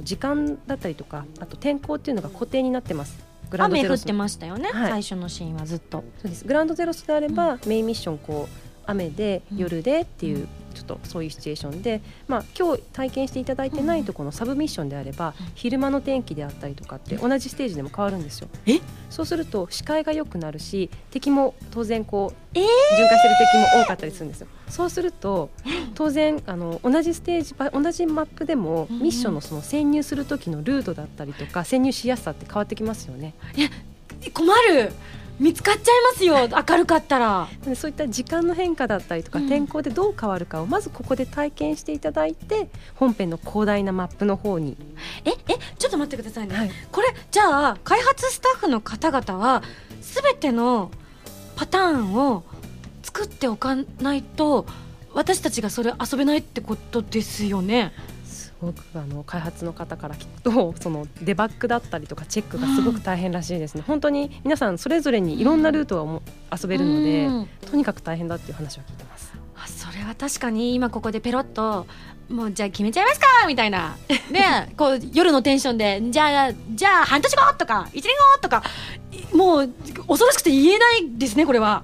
時間だったりとかあと天候っていうのが固定になってます。グランド雨降ってましたよね、はい。最初のシーンはずっと。そうです。グランドゼロスであれば、メインミッションこう雨でうん。夜でっていう、ちょっとそういうシチュエーションで、まあ、今日体験していただいてないとこのサブミッションであれば、うん。昼間の天気であったりとかって同じステージでも変わるんですよ。え？そうすると視界が良くなるし敵も当然こう、えー！巡回してる敵も多かったりするんですよ。そうすると当然あの同じステージば同じマップでもミッションのその潜入する時のルートだったりとか潜入しやすさって変わってきますよね。困る見つかっちゃいますよ明るかったら。でそういった時間の変化だったりとか、うん。天候でどう変わるかをまずここで体験していただいて本編の広大なマップの方に、ええちょっと待ってくださいね、はい。これじゃあ開発スタッフの方々は全てのパターンを作っておかないと私たちがそれ遊べないってことですよねすごくあの開発の方から聞くとそのデバッグだったりとかチェックがすごく大変らしいですね、本当に皆さんそれぞれにいろんなルートをも遊べるので、うん。とにかく大変だっていう話を聞いてます。あそれは確かに今ここでペロッともうじゃあ決めちゃいますかみたいな。ねこう夜のテンションでじゃあじゃあ半年後とか1年後とか。いもう恐ろしくて言えないですねこれは。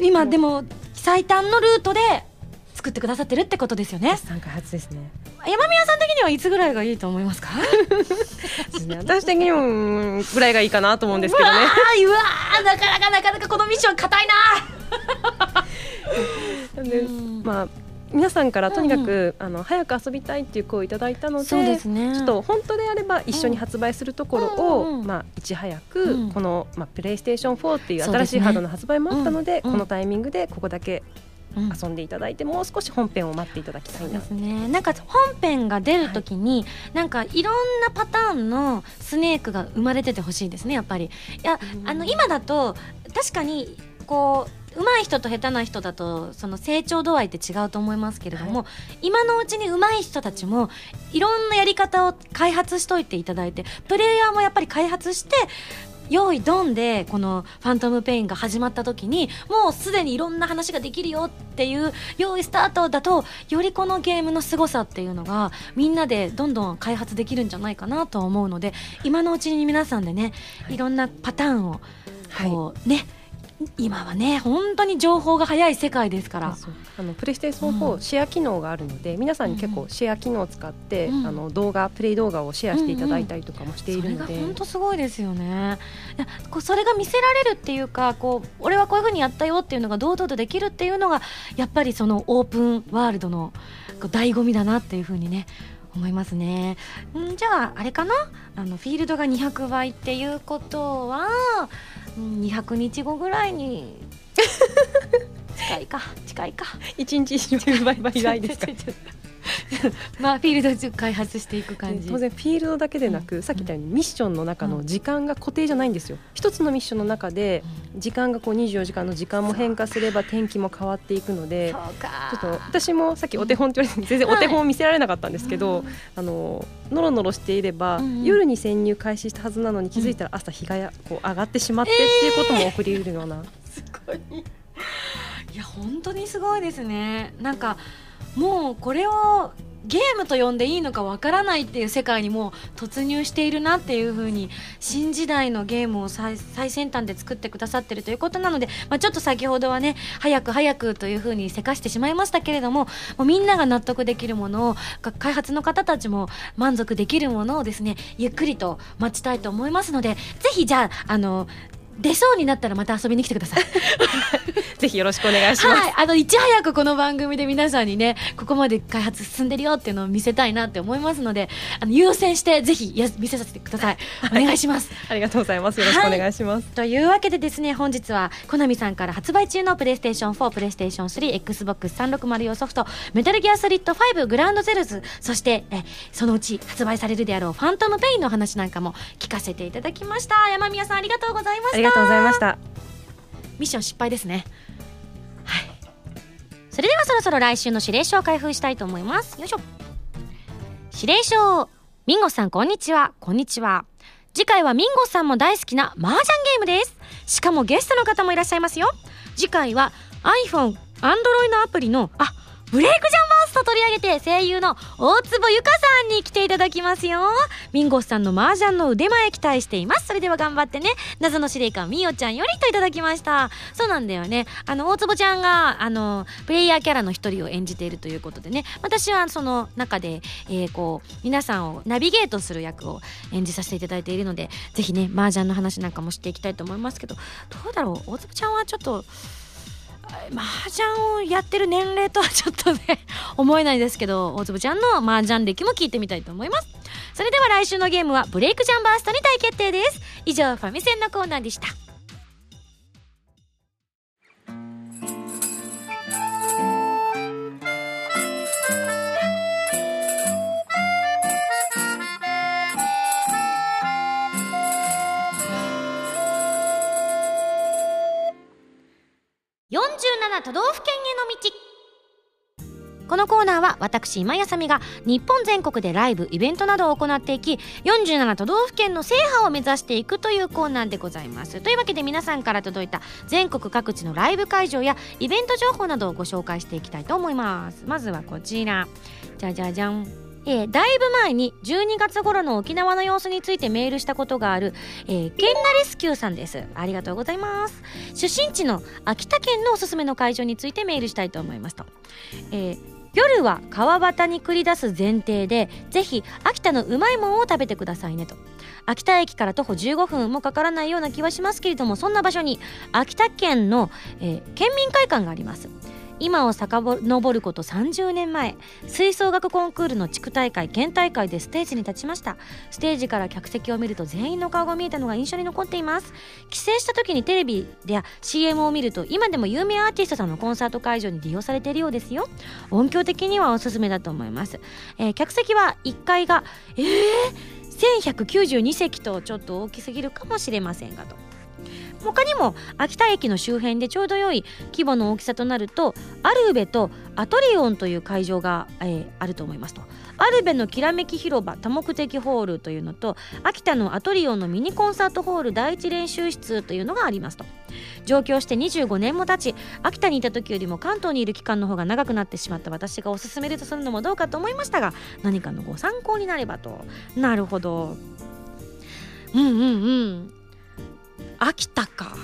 今でも最短のルートで作ってくださってるってことですよね。参開発ですね。山宮さん的にはいつぐらいがいいと思いますか？私的にもうんぐらいがいいかなと思うんですけどね。うわーうわーなかなかなかなかこのミッション硬いな でうん。まあ皆さんからとにかく、あの早く遊びたいっていう声をいただいたのでそうですね。ちょっと本当であれば一緒に発売するところを、うんうんうん。まあ、いち早く、うん。この、まあ、プレイステーション4っていう新しいハードの発売もあったのでうんうん。このタイミングでここだけうん遊んでいただいて、もう少し本編を待っていただきたいな。ですね。なんか本編が出るときに、なんかいろんなパターンのスネークが生まれててほしいですねやっぱり。いやうん。あの今だと確かにこう上手い人と下手な人だとその成長度合いって違うと思いますけれども、今のうちに上手い人たちもいろんなやり方を開発しといていただいてプレイヤーもやっぱり開発して用意ドンでこの「ファントムペイン」が始まった時にもうすでにいろんな話ができるよっていう用意スタートだとよりこのゲームの凄さっていうのがみんなでどんどん開発できるんじゃないかなと思うので今のうちに皆さんでねいろんなパターンをこうね今はね本当に情報が早い世界ですから。あのプレイステーション4、うん。シェア機能があるので皆さんに結構シェア機能を使って、うん。あの動画プレイ動画をシェアしていただいたりとかもしているので、それが本当すごいですよね。こうそれが見せられるっていうかこう俺はこういうふうにやったよっていうのが堂々とできるっていうのがやっぱりそのオープンワールドの醍醐味だなっていうふうにね思いますね。んじゃああれかな？あのフィールドが200倍っていうことはうん200日後ぐらいに。近いか近いか。一日10倍倍ぐらいですか？まあフィールド開発していく感じ。当然フィールドだけでなく、さっき言ったようにミッションの中の時間が固定じゃないんですよ。一つのミッションの中で時間がこう24時間の時間も変化すれば天気も変わっていくのでちょっと私もさっきお手本って言われて全然お手本を見せられなかったんですけど、あのノロノロしていれば、うんうん。夜に潜入開始したはずなのに気づいたら朝日がやこう上がってしまってっていうことも起こり得るような、すごい。いや本当にすごいですね。なんかもうこれをゲームと呼んでいいのかわからないっていう世界にも突入しているなっていう風に新時代のゲームを最先端で作ってくださってるということなので、まあ、ちょっと先ほどはね早く早くという風にせかしてしまいましたけれどももうみんなが納得できるものを開発の方たちも満足できるものをですねゆっくりと待ちたいと思いますのでぜひじゃああの出そうになったらまた遊びに来てください。ぜひよろしくお願いします。はい、あのいち早くこの番組で皆さんにねここまで開発進んでるよっていうのを見せたいなって思いますのであの優先してぜひや見せさせてくださいお願いします ありがとうございます。よろしくお願いします。というわけでですね本日はコナミさんから発売中のプレイステーション4プレイステーション 3XBOX360 用ソフトメタルギアソリッド5グラウンドゼルズそしてえそのうち発売されるであろうファントムペインの話なんかも聞かせていただきました山宮さんありがとうございましたがとうございました。ミッション失敗ですね。はい。それではそろそろ来週の指令書を開封したいと思います。よいしょ。指令書ミンゴさんこんにちは。こんにちは。次回はミンゴさんも大好きな麻雀ゲームです。しかもゲストの方もいらっしゃいますよ。次回は iPhone、Android のアプリのあブレイクジャンバースト取り上げて声優の大坪由香さんに来ていただきますよ。ミンゴスさんの麻雀の腕前期待しています。それでは頑張ってね。謎の司令官みおちゃんよりといただきました。そうなんだよね。あの大坪ちゃんがあのプレイヤーキャラの一人を演じているということでね。私はその中で、えーこう皆さんをナビゲートする役を演じさせていただいているのでぜひね麻雀の話なんかもしていきたいと思いますけどどうだろう？大坪ちゃんはちょっと麻雀をやってる年齢とはちょっとね思えないですけど大坪ちゃんの麻雀歴も聞いてみたいと思います。それでは来週のゲームはブレイクジャンバーストに大決定です。以上ファミセンのコーナーでした。都道府県への道。このコーナーは私今やさみが日本全国でライブイベントなどを行っていき47都道府県の制覇を目指していくというコーナーでございます。というわけで皆さんから届いた全国各地のライブ会場やイベント情報などをご紹介していきたいと思います。まずはこちら。じゃじゃじゃん。えー、だいぶ前に12月頃の沖縄の様子についてメールしたことがある、えー、ケンナレスキューさんです。ありがとうございます。出身地の秋田県のおすすめの会場についてメールしたいと思いますと、えー夜は川端に繰り出す前提でぜひ秋田のうまいもんを食べてくださいねと。秋田駅から徒歩15分もかからないような気はしますけれどもそんな場所に秋田県の、えー、県民会館があります。今を遡ること30年前吹奏楽コンクールの地区大会県大会でステージに立ちました。ステージから客席を見ると全員の顔が見えたのが印象に残っています。帰省した時にテレビや CM を見ると今でも有名アーティストさんのコンサート会場に利用されているようですよ。音響的にはおすすめだと思います、えー、客席は1階がえー、1192席とちょっと大きすぎるかもしれませんがと。他にも秋田駅の周辺でちょうど良い規模の大きさとなるとアルベとアトリオンという会場が、えー、あると思いますと。アルベのきらめき広場多目的ホールというのと秋田のアトリオンのミニコンサートホール第一練習室というのがありますと。上京して25年も経ち秋田にいた時よりも関東にいる期間の方が長くなってしまった私がおすすめるとするのもどうかと思いましたが何かのご参考になればと。なるほど。うんうんうん。秋田か。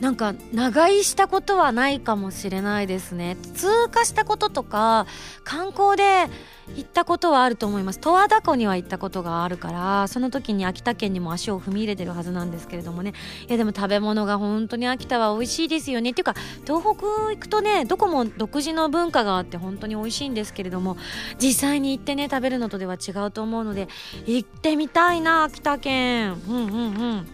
なんか長居したことはないかもしれないですね。通過したこととか観光で行ったことはあると思います。十和田湖には行ったことがあるからその時に秋田県にも足を踏み入れてるはずなんですけれどもね。いやでも食べ物が本当に秋田は美味しいですよね。っていうか東北行くとねどこも独自の文化があって本当に美味しいんですけれども実際に行ってね食べるのとでは違うと思うので行ってみたいな秋田県。うんうんうん。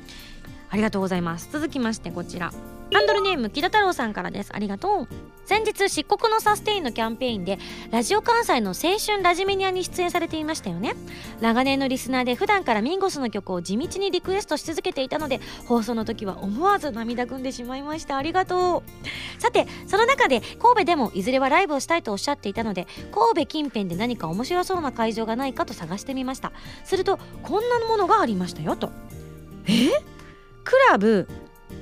ありがとうございます。続きましてこちら。ハンドルネーム木田太郎さんからです。ありがとう。先日漆黒のサステインのキャンペーンでラジオ関西の青春ラジメニアに出演されていましたよね。長年のリスナーで普段からミンゴスの曲を地道にリクエストし続けていたので放送の時は思わず涙ぐんでしまいました。ありがとう。さてその中で神戸でもいずれはライブをしたいとおっしゃっていたので神戸近辺で何か面白そうな会場がないかと探してみました。するとこんなものがありましたよと。え？クラブ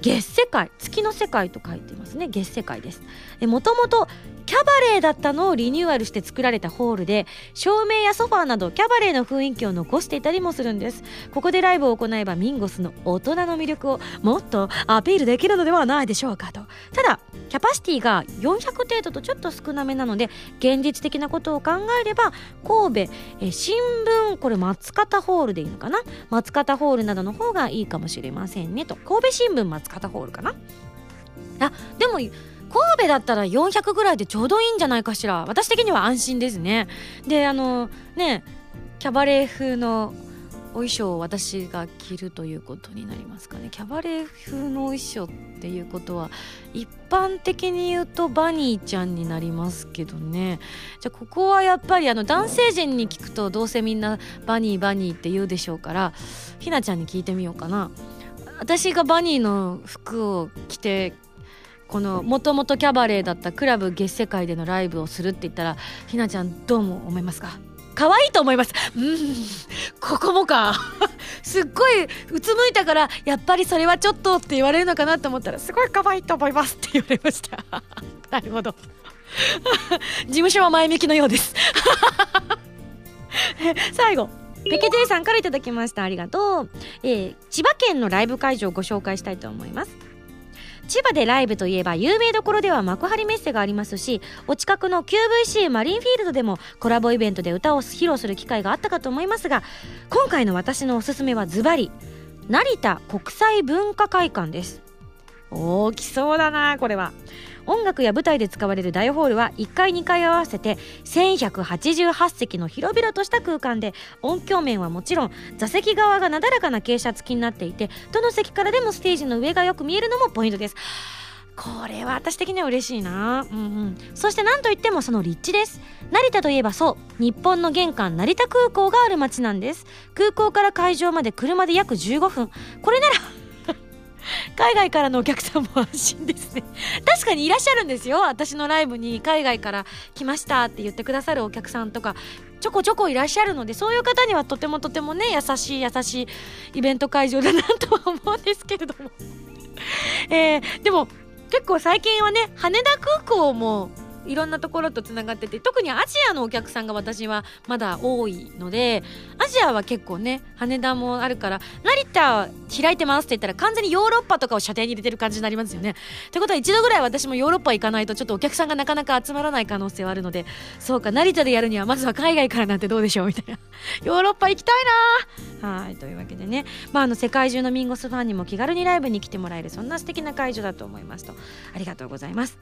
月世界月の世界と書いてますね。月世界です。もともとキャバレーだったのをリニューアルして作られたホールで照明やソファーなどキャバレーの雰囲気を残していたりもするんです。ここでライブを行えばミンゴスの大人の魅力をもっとアピールできるのではないでしょうかと。ただキャパシティが400程度とちょっと少なめなので現実的なことを考えれば神戸え新聞これ松方ホールでいいのかな？松方ホールなどの方がいいかもしれませんねと。神戸新聞松方ホールかな？あでも神戸だったら400ぐらいでちょうどいいんじゃないかしら。私的には安心ですね。であのねキャバレー風のお衣装を私が着るということになりますかね。キャバレー風のお衣装っていうことは一般的に言うとバニーちゃんになりますけどね。じゃあここはやっぱりあの男性陣に聞くとどうせみんなバニーバニーって言うでしょうからひなちゃんに聞いてみようかな。私がバニーの服を着てこのもともとキャバレーだったクラブ月世界でのライブをするって言ったらひなちゃんどうも思いますか？可愛いと思います。うん。ここもか。すっごいうつむいたからやっぱりそれはちょっとって言われるのかなと思ったらすごい可愛いと思いますって言われました。なるほど。事務所は前向きのようです。最後。ペケ J さんから頂きました。ありがとう、えー、千葉県のライブ会場をご紹介したいと思います。千葉でライブといえば有名どころでは幕張メッセがありますしお近くの QVC マリンフィールドでもコラボイベントで歌を披露する機会があったかと思いますが今回の私のおすすめはズバリ成田国際文化会館です。大きそうだなこれは。音楽や舞台で使われる大ホールは1階2階合わせて1188席の広々とした空間で音響面はもちろん座席側がなだらかな傾斜付きになっていてどの席からでもステージの上がよく見えるのもポイントです。これは私的には嬉しいな、うんうん、そして何といってもその立地です。成田といえばそう。日本の玄関成田空港がある街なんです。空港から会場まで車で約15分。これなら海外からのお客さんも安心ですね。確かにいらっしゃるんですよ。私のライブに海外から来ましたって言ってくださるお客さんとかちょこちょこいらっしゃるのでそういう方にはとてもとてもね優しい優しいイベント会場だなとは思うんですけれども。えー、でも結構最近はね羽田空港もいろんなところとつながってて特にアジアのお客さんが私はまだ多いのでアジアは結構ね羽田もあるから成田開いてますって言ったら完全にヨーロッパとかを射程に入れてる感じになりますよね。ってことは一度ぐらい私もヨーロッパ行かないとちょっとお客さんがなかなか集まらない可能性はあるので。そうか成田でやるにはまずは海外からなんてどうでしょうみたいな。ヨーロッパ行きたいなはいというわけでね、まあ、あの世界中のミンゴスファンにも気軽にライブに来てもらえるそんな素敵な会場だと思いますと。ありがとうございます。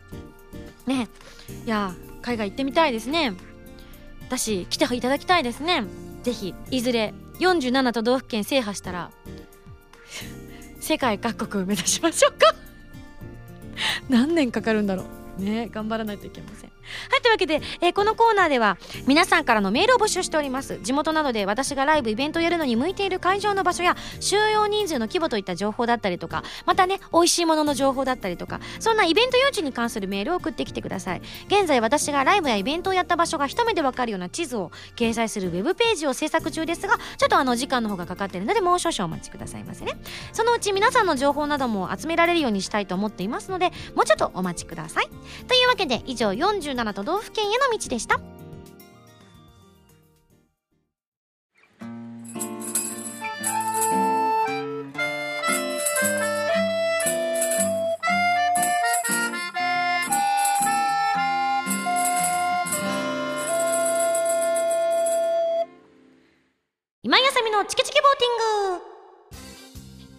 ね。いや海外行ってみたいですね。だし来ていただきたいですね。ぜひいずれ47都道府県制覇したら 世界各国目指しましょうか。何年かかるんだろう。ね頑張らないといけません。はいというわけで、えー、このコーナーでは皆さんからのメールを募集しております。地元などで私がライブイベントをやるのに向いている会場の場所や収容人数の規模といった情報だったりとかまたね美味しいものの情報だったりとかそんなイベント誘致に関するメールを送ってきてください。現在私がライブやイベントをやった場所が一目でわかるような地図を掲載するウェブページを制作中ですがちょっとあの時間の方がかかっているのでもう少々お待ちくださいませね。そのうち皆さんの情報なども集められるようにしたいと思っていますのでもうちょっとお待ちください。というわけで以上47都道府県への道でした今井あさみのチキチキボーティング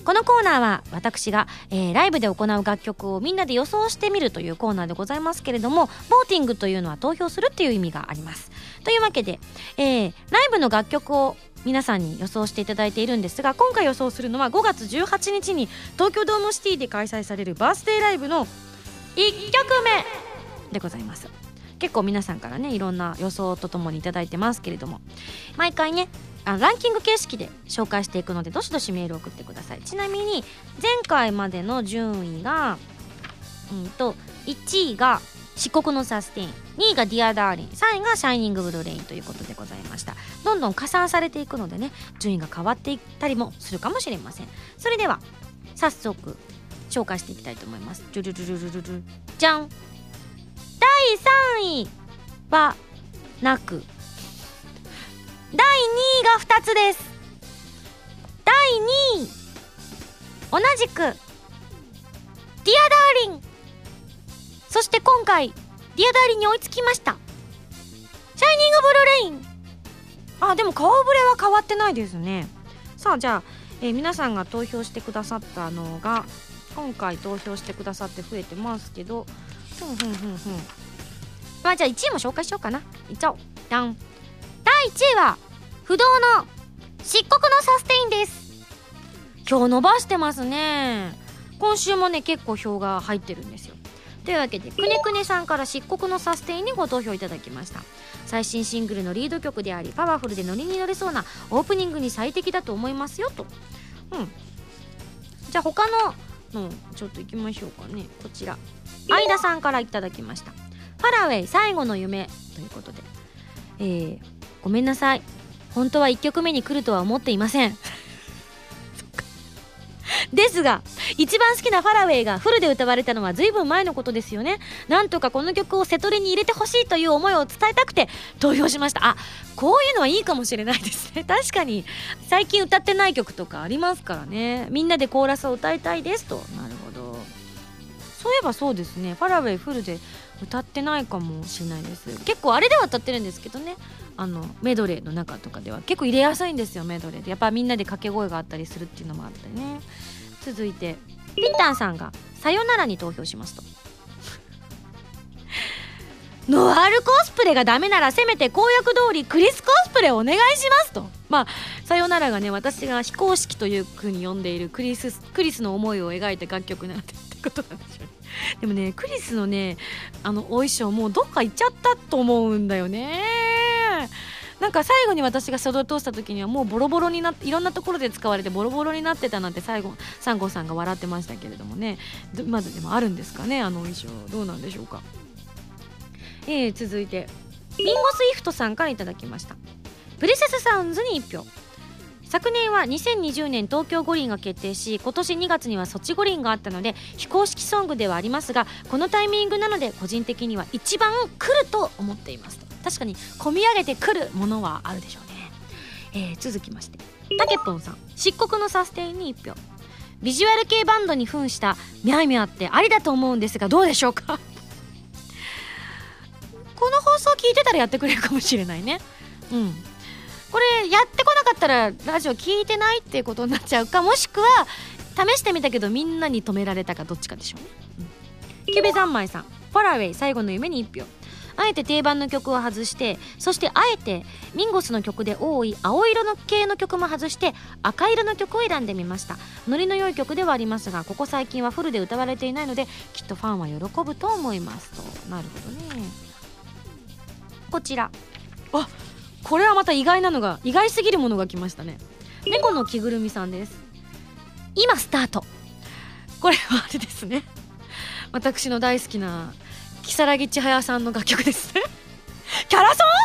このコーナーは私が、えー、ライブで行う楽曲をみんなで予想してみるというコーナーでございますけれどもボーティングというのは投票するっていう意味があります。というわけで、えー、ライブの楽曲を皆さんに予想していただいているんですが今回予想するのは5月18日に東京ドームシティで開催されるバースデーライブの1曲目でございます。結構皆さんからねいろんな予想とともに頂いてますけれども毎回ねあランキング形式で紹介していくのでどしどしメール送ってください。ちなみに前回までの順位がうんと1位が漆黒のサステイン2位が Dear Darling 3位がシャイニングブルーレインということでございました。どんどん加算されていくのでね順位が変わっていったりもするかもしれません。それでは早速紹介していきたいと思います。じゃん。第3位はなく。第2位が2つです。第2位同じく Dear Darling。そして今回 Dear Darling に追いつきました。シャイニングブルーレイン。あでも顔ぶれは変わってないですね。さあじゃあ、え、皆さんが投票してくださったのが今回投票してくださって増えてますけどふんふんふんふん。まあじゃあ1位も紹介しようかな。いっちゃおう。ダン。第1位は不動の漆黒のサステインです。票伸ばしてますね。今週もね結構票が入ってるんですよ。というわけでくねくねさんから漆黒のサステインにご投票いただきました。最新シングルのリード曲でありパワフルでノリに乗れそうなオープニングに最適だと思いますよと。うん。じゃあ他ののちょっといきましょうかね。こちら。相田さんからいただきました。ファラウェイ最後の夢。ということで。えー、ごめんなさい。本当は1曲目に来るとは思っていません。ですが一番好きなファラウェイがフルで歌われたのは随分前のことですよね。なんとかこの曲をセトリに入れてほしいという思いを伝えたくて投票しました。あこういうのはいいかもしれないですね。確かに。最近歌ってない曲とかありますからね。みんなでコーラスを歌いたいです。と。なるほど。そういえばそうですね。ファラウェイフルで歌ってないかもしれないです。結構あれでは歌ってるんですけどね。あのメドレーの中とかでは結構入れやすいんですよメドレーで。やっぱみんなで掛け声があったりするっていうのもあってね。続いてピッタンさんが「さよなら」に投票しますと。ノワールコスプレがダメならせめて公約通りクリスコスプレお願いしますと。まあ「さよなら」がね私が非公式というふうに呼んでいるクリスクリスの思いを描いた楽曲なんててことなんでしょうね。でもねクリスのねあのお衣装もうどっか行っちゃったと思うんだよね。なんか最後に私が袖を通した時にはもうボロボロになっていろんなところで使われてボロボロになってたなんて最後サンゴさんが笑ってましたけれどもね。まだでもあるんですかねあの衣装。どうなんでしょうか。えー、続いて。ミンゴスイフトさんから頂きました。 Precious Sounds に1票。昨年は2020年東京五輪が決定し今年2月にはソチ五輪があったので非公式ソングではありますがこのタイミングなので個人的には一番来ると思っています確かに込み上げてくるものはあるでしょうね、えー、続きまして。たけぽんさん。漆黒のサステインに1票。ビジュアル系バンドに扮したミャイミャってありだと思うんですがどうでしょうか？この放送聞いてたらやってくれるかもしれないね。うん。これやってこなかったらラジオ聞いてないっていうことになっちゃうかもしくは試してみたけどみんなに止められたかどっちかでしょうね、うん、キュベ三昧さん「ファラウェイ最後の夢に1票」あえて定番の曲を外してそしてあえてミンゴスの曲で多い青色の系の曲も外して赤色の曲を選んでみました。ノリの良い曲ではありますがここ最近はフルで歌われていないのできっとファンは喜ぶと思います。と。なるほどね。こちら。あこれはまた意外なのが意外すぎるものが来ましたね。猫の着ぐるみさんです。今スタート。これはあれですね。私の大好きな如月千早さんの楽曲です。ね キャラソン？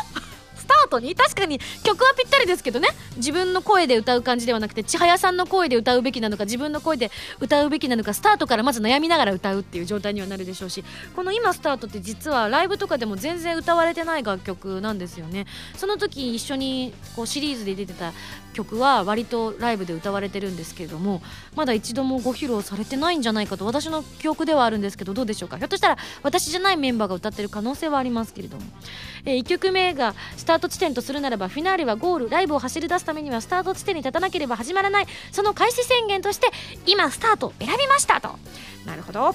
スタートに。確かに曲はぴったりですけどね。自分の声で歌う感じではなくて千早さんの声で歌うべきなのか自分の声で歌うべきなのかスタートからまず悩みながら歌うっていう状態にはなるでしょうしこの「今スタート」って実はライブとかでも全然歌われてない楽曲なんですよね。その時一緒にこうシリーズで出てた曲は割とライブで歌われてるんですけれどもまだ一度もご披露されてないんじゃないかと私の記憶ではあるんですけどどうでしょうか？ひょっとしたら私じゃないメンバーが歌ってる可能性はありますけれども、えー、1曲目がスタート地点とするならばフィナーレはゴールライブを走り出すためにはスタート地点に立たなければ始まらない。その開始宣言として今スタート選びましたと。なるほど。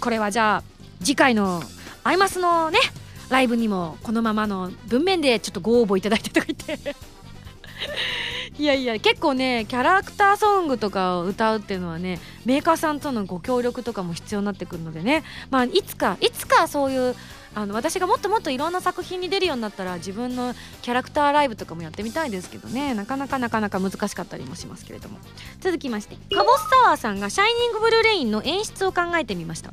これはじゃあ次回のアイマスのねライブにもこのままの文面でちょっとご応募いただいてとか言って。いやいや結構ねキャラクターソングとかを歌うっていうのはねメーカーさんとのご協力とかも必要になってくるのでね。まあいつかいつかそういうあの私がもっともっといろんな作品に出るようになったら自分のキャラクターライブとかもやってみたいですけどね。なかなかなかなか難しかったりもしますけれども。続きましてカボスタワーさんが「シャイニングブルーレイン」の演出を考えてみました。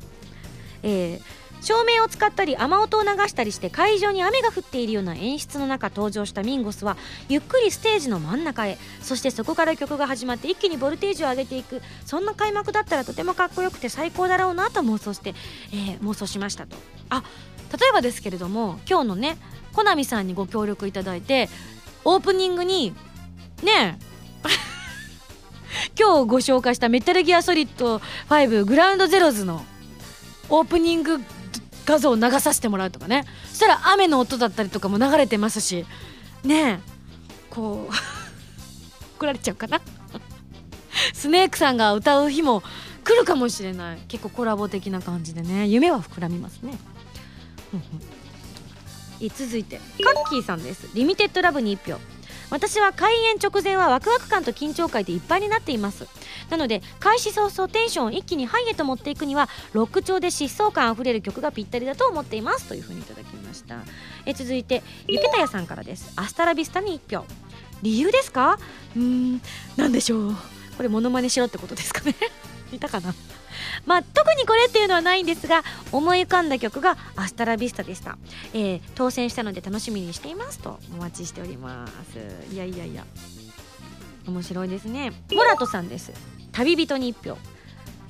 えー照明を使ったり雨音を流したりして会場に雨が降っているような演出の中登場したミンゴスはゆっくりステージの真ん中へ。そしてそこから曲が始まって一気にボルテージを上げていく。そんな開幕だったらとてもかっこよくて最高だろうなと妄想して、えー、妄想しましたと。あ例えばですけれども今日のねコナミさんにご協力いただいてオープニングにね 今日ご紹介したメタルギアソリッド5グラウンドゼロズのオープニング画像を流させてもらうとかね。そしたら雨の音だったりとかも流れてますしねえこう 怒られちゃうかな。スネークさんが歌う日も来るかもしれない。結構コラボ的な感じでね。夢は膨らみますね。続いてカッキーさんです。リミテッドラブに1票。私は開演直前はワクワク感と緊張感でいっぱいになっています。なので開始早々テンションを一気にハイへと持っていくにはロック調で疾走感あふれる曲がぴったりだと思っています。というふうにいただきました。え続いてゆけたやさんからです。アスタラビスタに1票。理由ですか？うーん何でしょう。これモノマネしろってことですかね。いたかな？まあ、特にこれっていうのはないんですが思い浮かんだ曲が「アスタラビスタ」でした、えー、当選したので楽しみにしていますとお待ちしております。いやいやいや。面白いですね。モラトさんです。旅人に1票。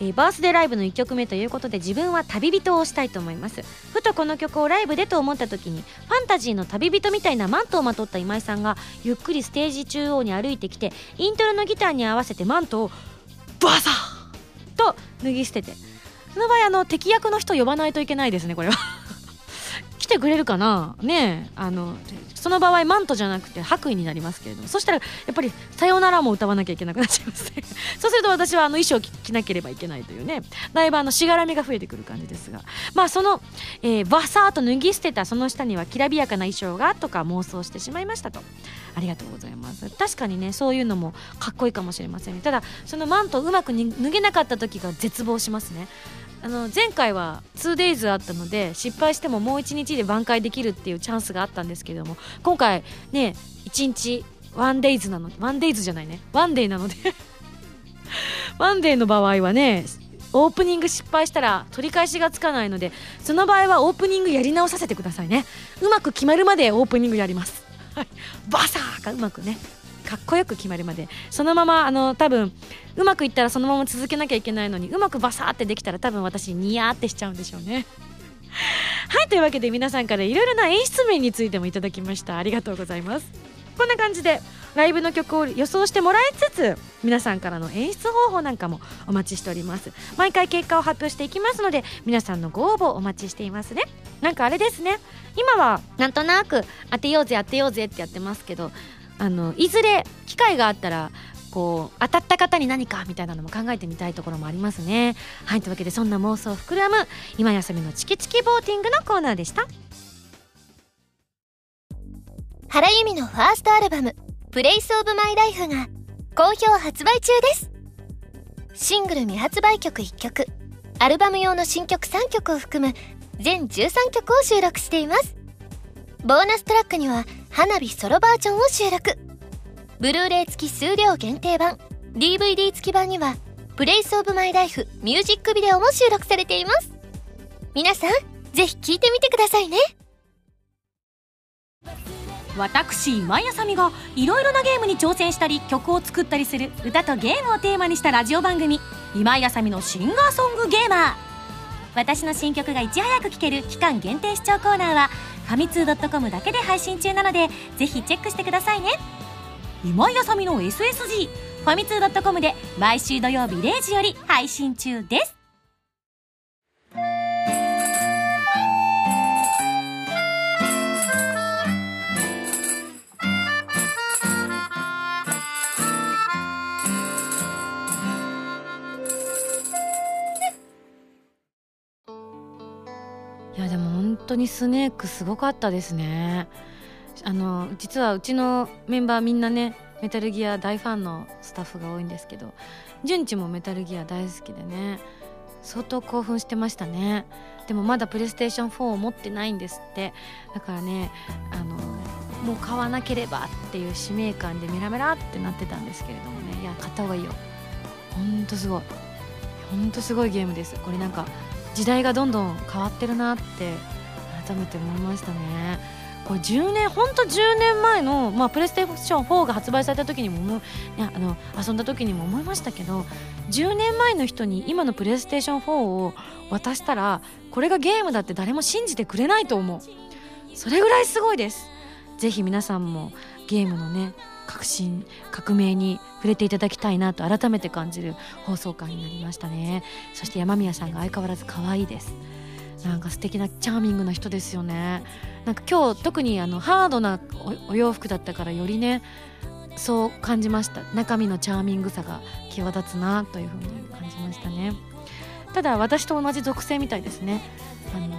えー、バースデーライブの1曲目ということで自分は旅人をしたいと思います。ふとこの曲をライブでと思った時にファンタジーの旅人みたいなマントをまとった今井さんがゆっくりステージ中央に歩いてきてイントロのギターに合わせてマントをバサーと脱ぎ捨てて。その場合あの敵役の人呼ばないといけないですねこれは。来てくれるかな？ねえあのその場合マントじゃなくて白衣になりますけれども。そしたらやっぱり「さよなら」も歌わなきゃいけなくなっちゃいますね そうすると私はあの衣装を着なければいけないというね。だいぶあのしがらみが増えてくる感じですが。まあその、えー、バサーと脱ぎ捨てたその下にはきらびやかな衣装がとか妄想してしまいましたと。ありがとうございます。確かにねそういうのもかっこいいかもしれませんね。ただそのマントをうまく脱げなかった時が絶望しますね。あの前回は 2days あったので失敗してももう1日で挽回できるっていうチャンスがあったんですけれども今回ね1日 1days なの 1days じゃないね。1day なので。1day の場合はねオープニング失敗したら取り返しがつかないのでその場合はオープニングやり直させてくださいね。うまく決まるまでオープニングやります。バサーがうまくね。かっこよく決まるまで。そのままあの多分うまくいったらそのまま続けなきゃいけないのにうまくバサーってできたら多分私ニヤーってしちゃうんでしょうね。はいというわけで皆さんからいろいろな演出面についてもいただきました。ありがとうございます。こんな感じでライブの曲を予想してもらいつつ皆さんからの演出方法なんかもお待ちしております。毎回結果を発表していきますので皆さんのご応募お待ちしていますね。なんかあれですね。今はなんとなく当てようぜ当てようぜってやってますけどあのいずれ機会があったらこう当たった方に何かみたいなのも考えてみたいところもありますね。はいというわけでそんな妄想膨らむ今休みのチキチキボーティングのコーナーでした。原由美のファーストアルバム「 Place of my life」が好評発売中です。シングル未発売曲1曲アルバム用の新曲3曲を含む全13曲を収録しています。ボーナストラックには花火ソロバージョンを収録。ブルーレイ付き数量限定版。DVD 付き版には Place of my life ミュージックビデオも収録されています。皆さんぜひ聴いてみてくださいね。私今井あさみがいろいろなゲームに挑戦したり曲を作ったりする歌とゲームをテーマにしたラジオ番組「今井あさみのシンガーソングゲーマー」私の新曲がいち早く聴ける期間限定視聴コーナーはファミツー .com だけで配信中なのでぜひチェックしてくださいね。今井あさみの SSG ファミツー .com で毎週土曜日0時より配信中です。いやでも本当にスネークすごかったですね。あの実はうちのメンバーみんなねメタルギア大ファンのスタッフが多いんですけど純ちもメタルギア大好きでね相当興奮してましたね。でもまだプレイステーション4を持ってないんですって。だからねあのもう買わなければっていう使命感でメラメラってなってたんですけれどもね。いや買った方がいいよ。ほんとすごい。ほんとすごいゲームです。これなんか時代がどんどん変わってるなって改めて思いましたね。これ10年本当10年前の、まあ、プレイステーション4が発売された時にも思ういやあの遊んだ時にも思いましたけど10年前の人に今のプレイステーション4を渡したらこれがゲームだって誰も信じてくれないと思う。それぐらいすごいです。ぜひ皆さんもゲームのね革新革命に触れていただきたいなと改めて感じる放送回になりましたね。そして山宮さんが相変わらず可愛いです。なんか素敵なチャーミングな人ですよね。なんか今日特にあのハードなおお洋服だったからよりねそう感じました。中身のチャーミングさが際立つなというふうに感じましたね。ただ私と同じ属性みたいですね。あの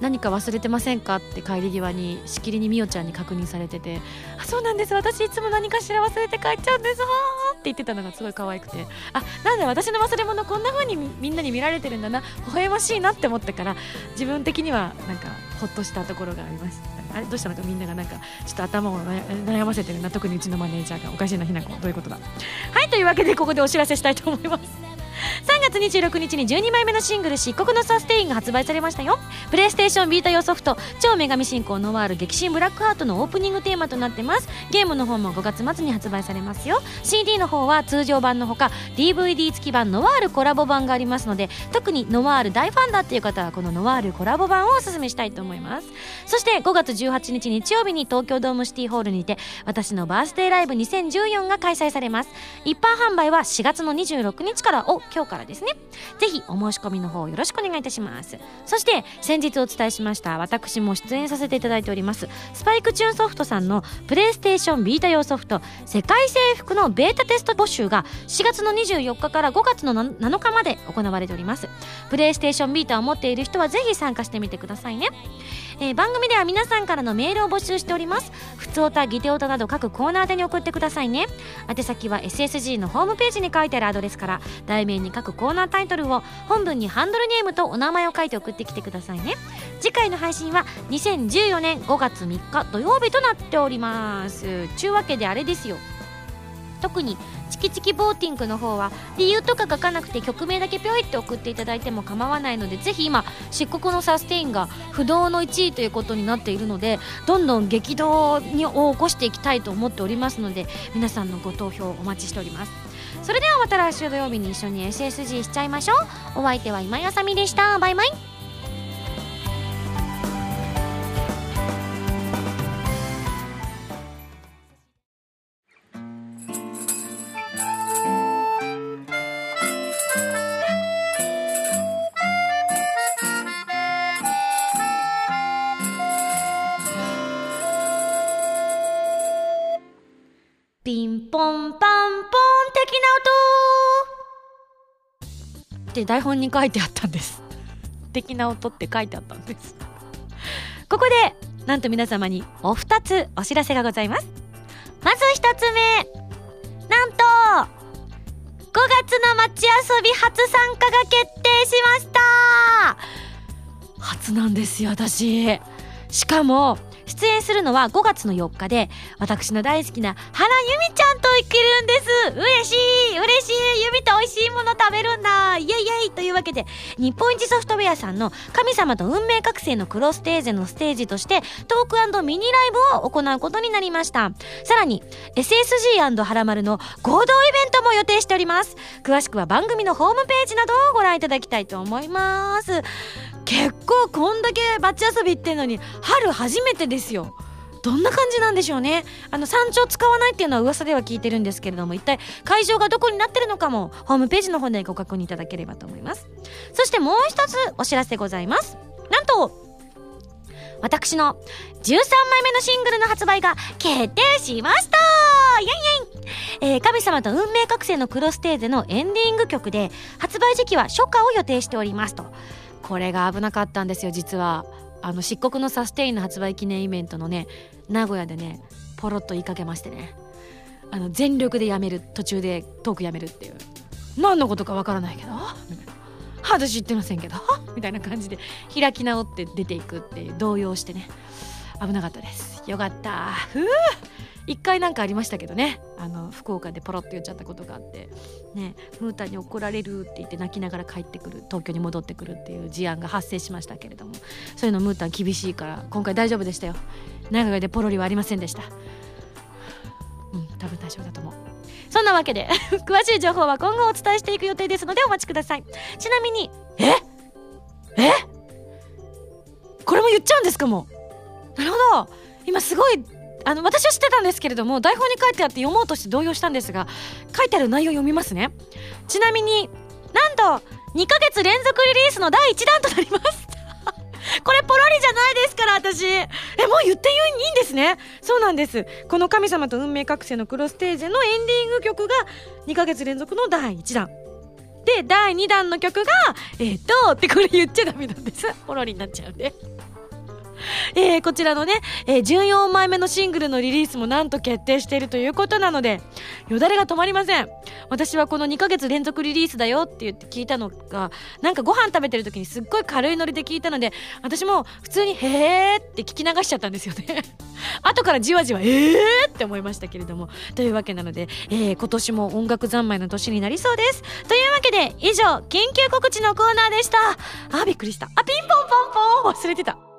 何か忘れてませんかって帰り際にしきりにみおちゃんに確認されてて「あそうなんです。私いつも何かしら忘れて帰っちゃうんです。はー」って言ってたのがすごい可愛くて。あなんで私の忘れ物こんな風にみんなに見られてるんだな。微笑ましいなって思ったから自分的にはなんかほっとしたところがあります。あれどうしたのかみんながなんかちょっと頭を悩ませてるな。特にうちのマネージャーがおかしいなひなこどういうことだ。はいというわけでここでお知らせしたいと思います。3月26日に12枚目のシングル「漆黒のサステイン」が発売されましたよ。プレイステーションビータ用ソフト「超女神信仰ノワール激震ブラックハート」のオープニングテーマとなってます。ゲームの方も5月末に発売されますよ。CD の方は通常版のほか DVD 付き版ノワールコラボ版がありますので特にノワール大ファンだっていう方はこのノワールコラボ版をおすすめしたいと思います。そして5月18日日曜日に東京ドームシティホールにて私のバースデーライブ2014が開催されます。一般販売は4月の26日からお今日からですね。ぜひお申し込みの方よろしくお願いいたします。そして先日お伝えしました。私も出演させていただいております。スパイクチューンソフトさんのプレイステーションビータ用ソフト。世界征服のベータテスト募集が4月の24日から5月の7日まで行われております。プレイステーションビータを持っている人はぜひ参加してみてくださいね。えー番組では皆さんからのメールを募集しております。ふつおたぎておたなど各コーナー宛に送ってくださいね。宛先は SSG のホームページに書いてあるアドレスから題名に各コーナータイトルを本文にハンドルネームとお名前を書いて送ってきてくださいね。次回の配信は2014年5月3日土曜日となっております。ちゅうわけであれですよ。特にチキチキボーティングの方は理由とか書かなくて曲名だけぴょいって送っていただいても構わないのでぜひ今漆黒のサステインが不動の1位ということになっているのでどんどん激動にを起こしていきたいと思っておりますので皆さんのご投票お待ちしております。それではまた来週土曜日に一緒に SSG しちゃいましょうお相手は今井あさみでした。バイバイ。な音って台本に書いてあったんです。的な音って書いてあったんです。ここでなんと皆様にお二つお知らせがございます。まず一つ目。なんと5月の街遊び初参加が決定しました。初なんですよ私。しかも出演するのは5月の4日で私の大好きな原由美ちゃんと行けるんです。嬉しい嬉しい由美と美味しいもの食べるんだ。イエイイエイというわけで日本一ソフトウェアさんの神様と運命覚醒のクロステーゼのステージとしてトークミニライブを行うことになりました。さらに SSG& はらまるの合同イベントも予定しております。詳しくは番組のホームページなどをご覧いただきたいと思います。結構こんだけバチ遊びってんのに春初めてですよ。どんな感じなんでしょうね。あの山頂使わないっていうのは噂では聞いてるんですけれども一体会場がどこになってるのかもホームページの方でご確認いただければと思います。そしてもう一つお知らせございます。なんと私の13枚目のシングルの発売が決定しました。イェイイェイ、えー神様と運命覚醒のクロステーゼのエンディング曲で発売時期は初夏を予定しておりますと。これが危なかったんですよ実は。あの漆黒のサステインの発売記念イベントのね名古屋でねポロッと言いかけましてね。あの全力でやめる途中でトークやめるっていう。何のことかわからないけど？みたいな私言ってませんけど？みたいな感じで開き直って出ていくっていう動揺してね。危なかったです。よかった。ふう一回なんかありましたけどね。あの福岡でポロッと言っちゃったことがあって。ねムータに怒られるって言って泣きながら帰ってくる東京に戻ってくるっていう事案が発生しましたけれども。そういうのムータン厳しいから今回大丈夫でしたよ。名古屋でポロリはありませんでした。うん多分大丈夫だと思う。そんなわけで 詳しい情報は今後お伝えしていく予定ですのでお待ちください。ちなみにえ？え？これも言っちゃうんですかもなるほど。今すごいあの私は知ってたんですけれども台本に書いてあって読もうとして動揺したんですが書いてある内容読みますね。ちなみになんと2ヶ月連続リリースの第1弾となります。これポロリじゃないですから私。えもう言っていいんですね。そうなんです。この神様と運命覚醒のクロステージのエンディング曲が2ヶ月連続の第1弾。で第2弾の曲がえっ、とってこれ言っちゃダメなんです。ポロリになっちゃうんで。えーこちらのね、えー14枚目のシングルのリリースもなんと決定しているということなので、よだれが止まりません。私はこの2ヶ月連続リリースだよって言って聞いたのが、なんかご飯食べてる時にすっごい軽いノリで聞いたので、私も普通にへーって聞き流しちゃったんですよね。後からじわじわ、えーって思いましたけれども。というわけなので、えー今年も音楽三昧の年になりそうです。というわけで、以上、緊急告知のコーナーでした。あ、びっくりした。あ、ピンポンポンポン忘れてた。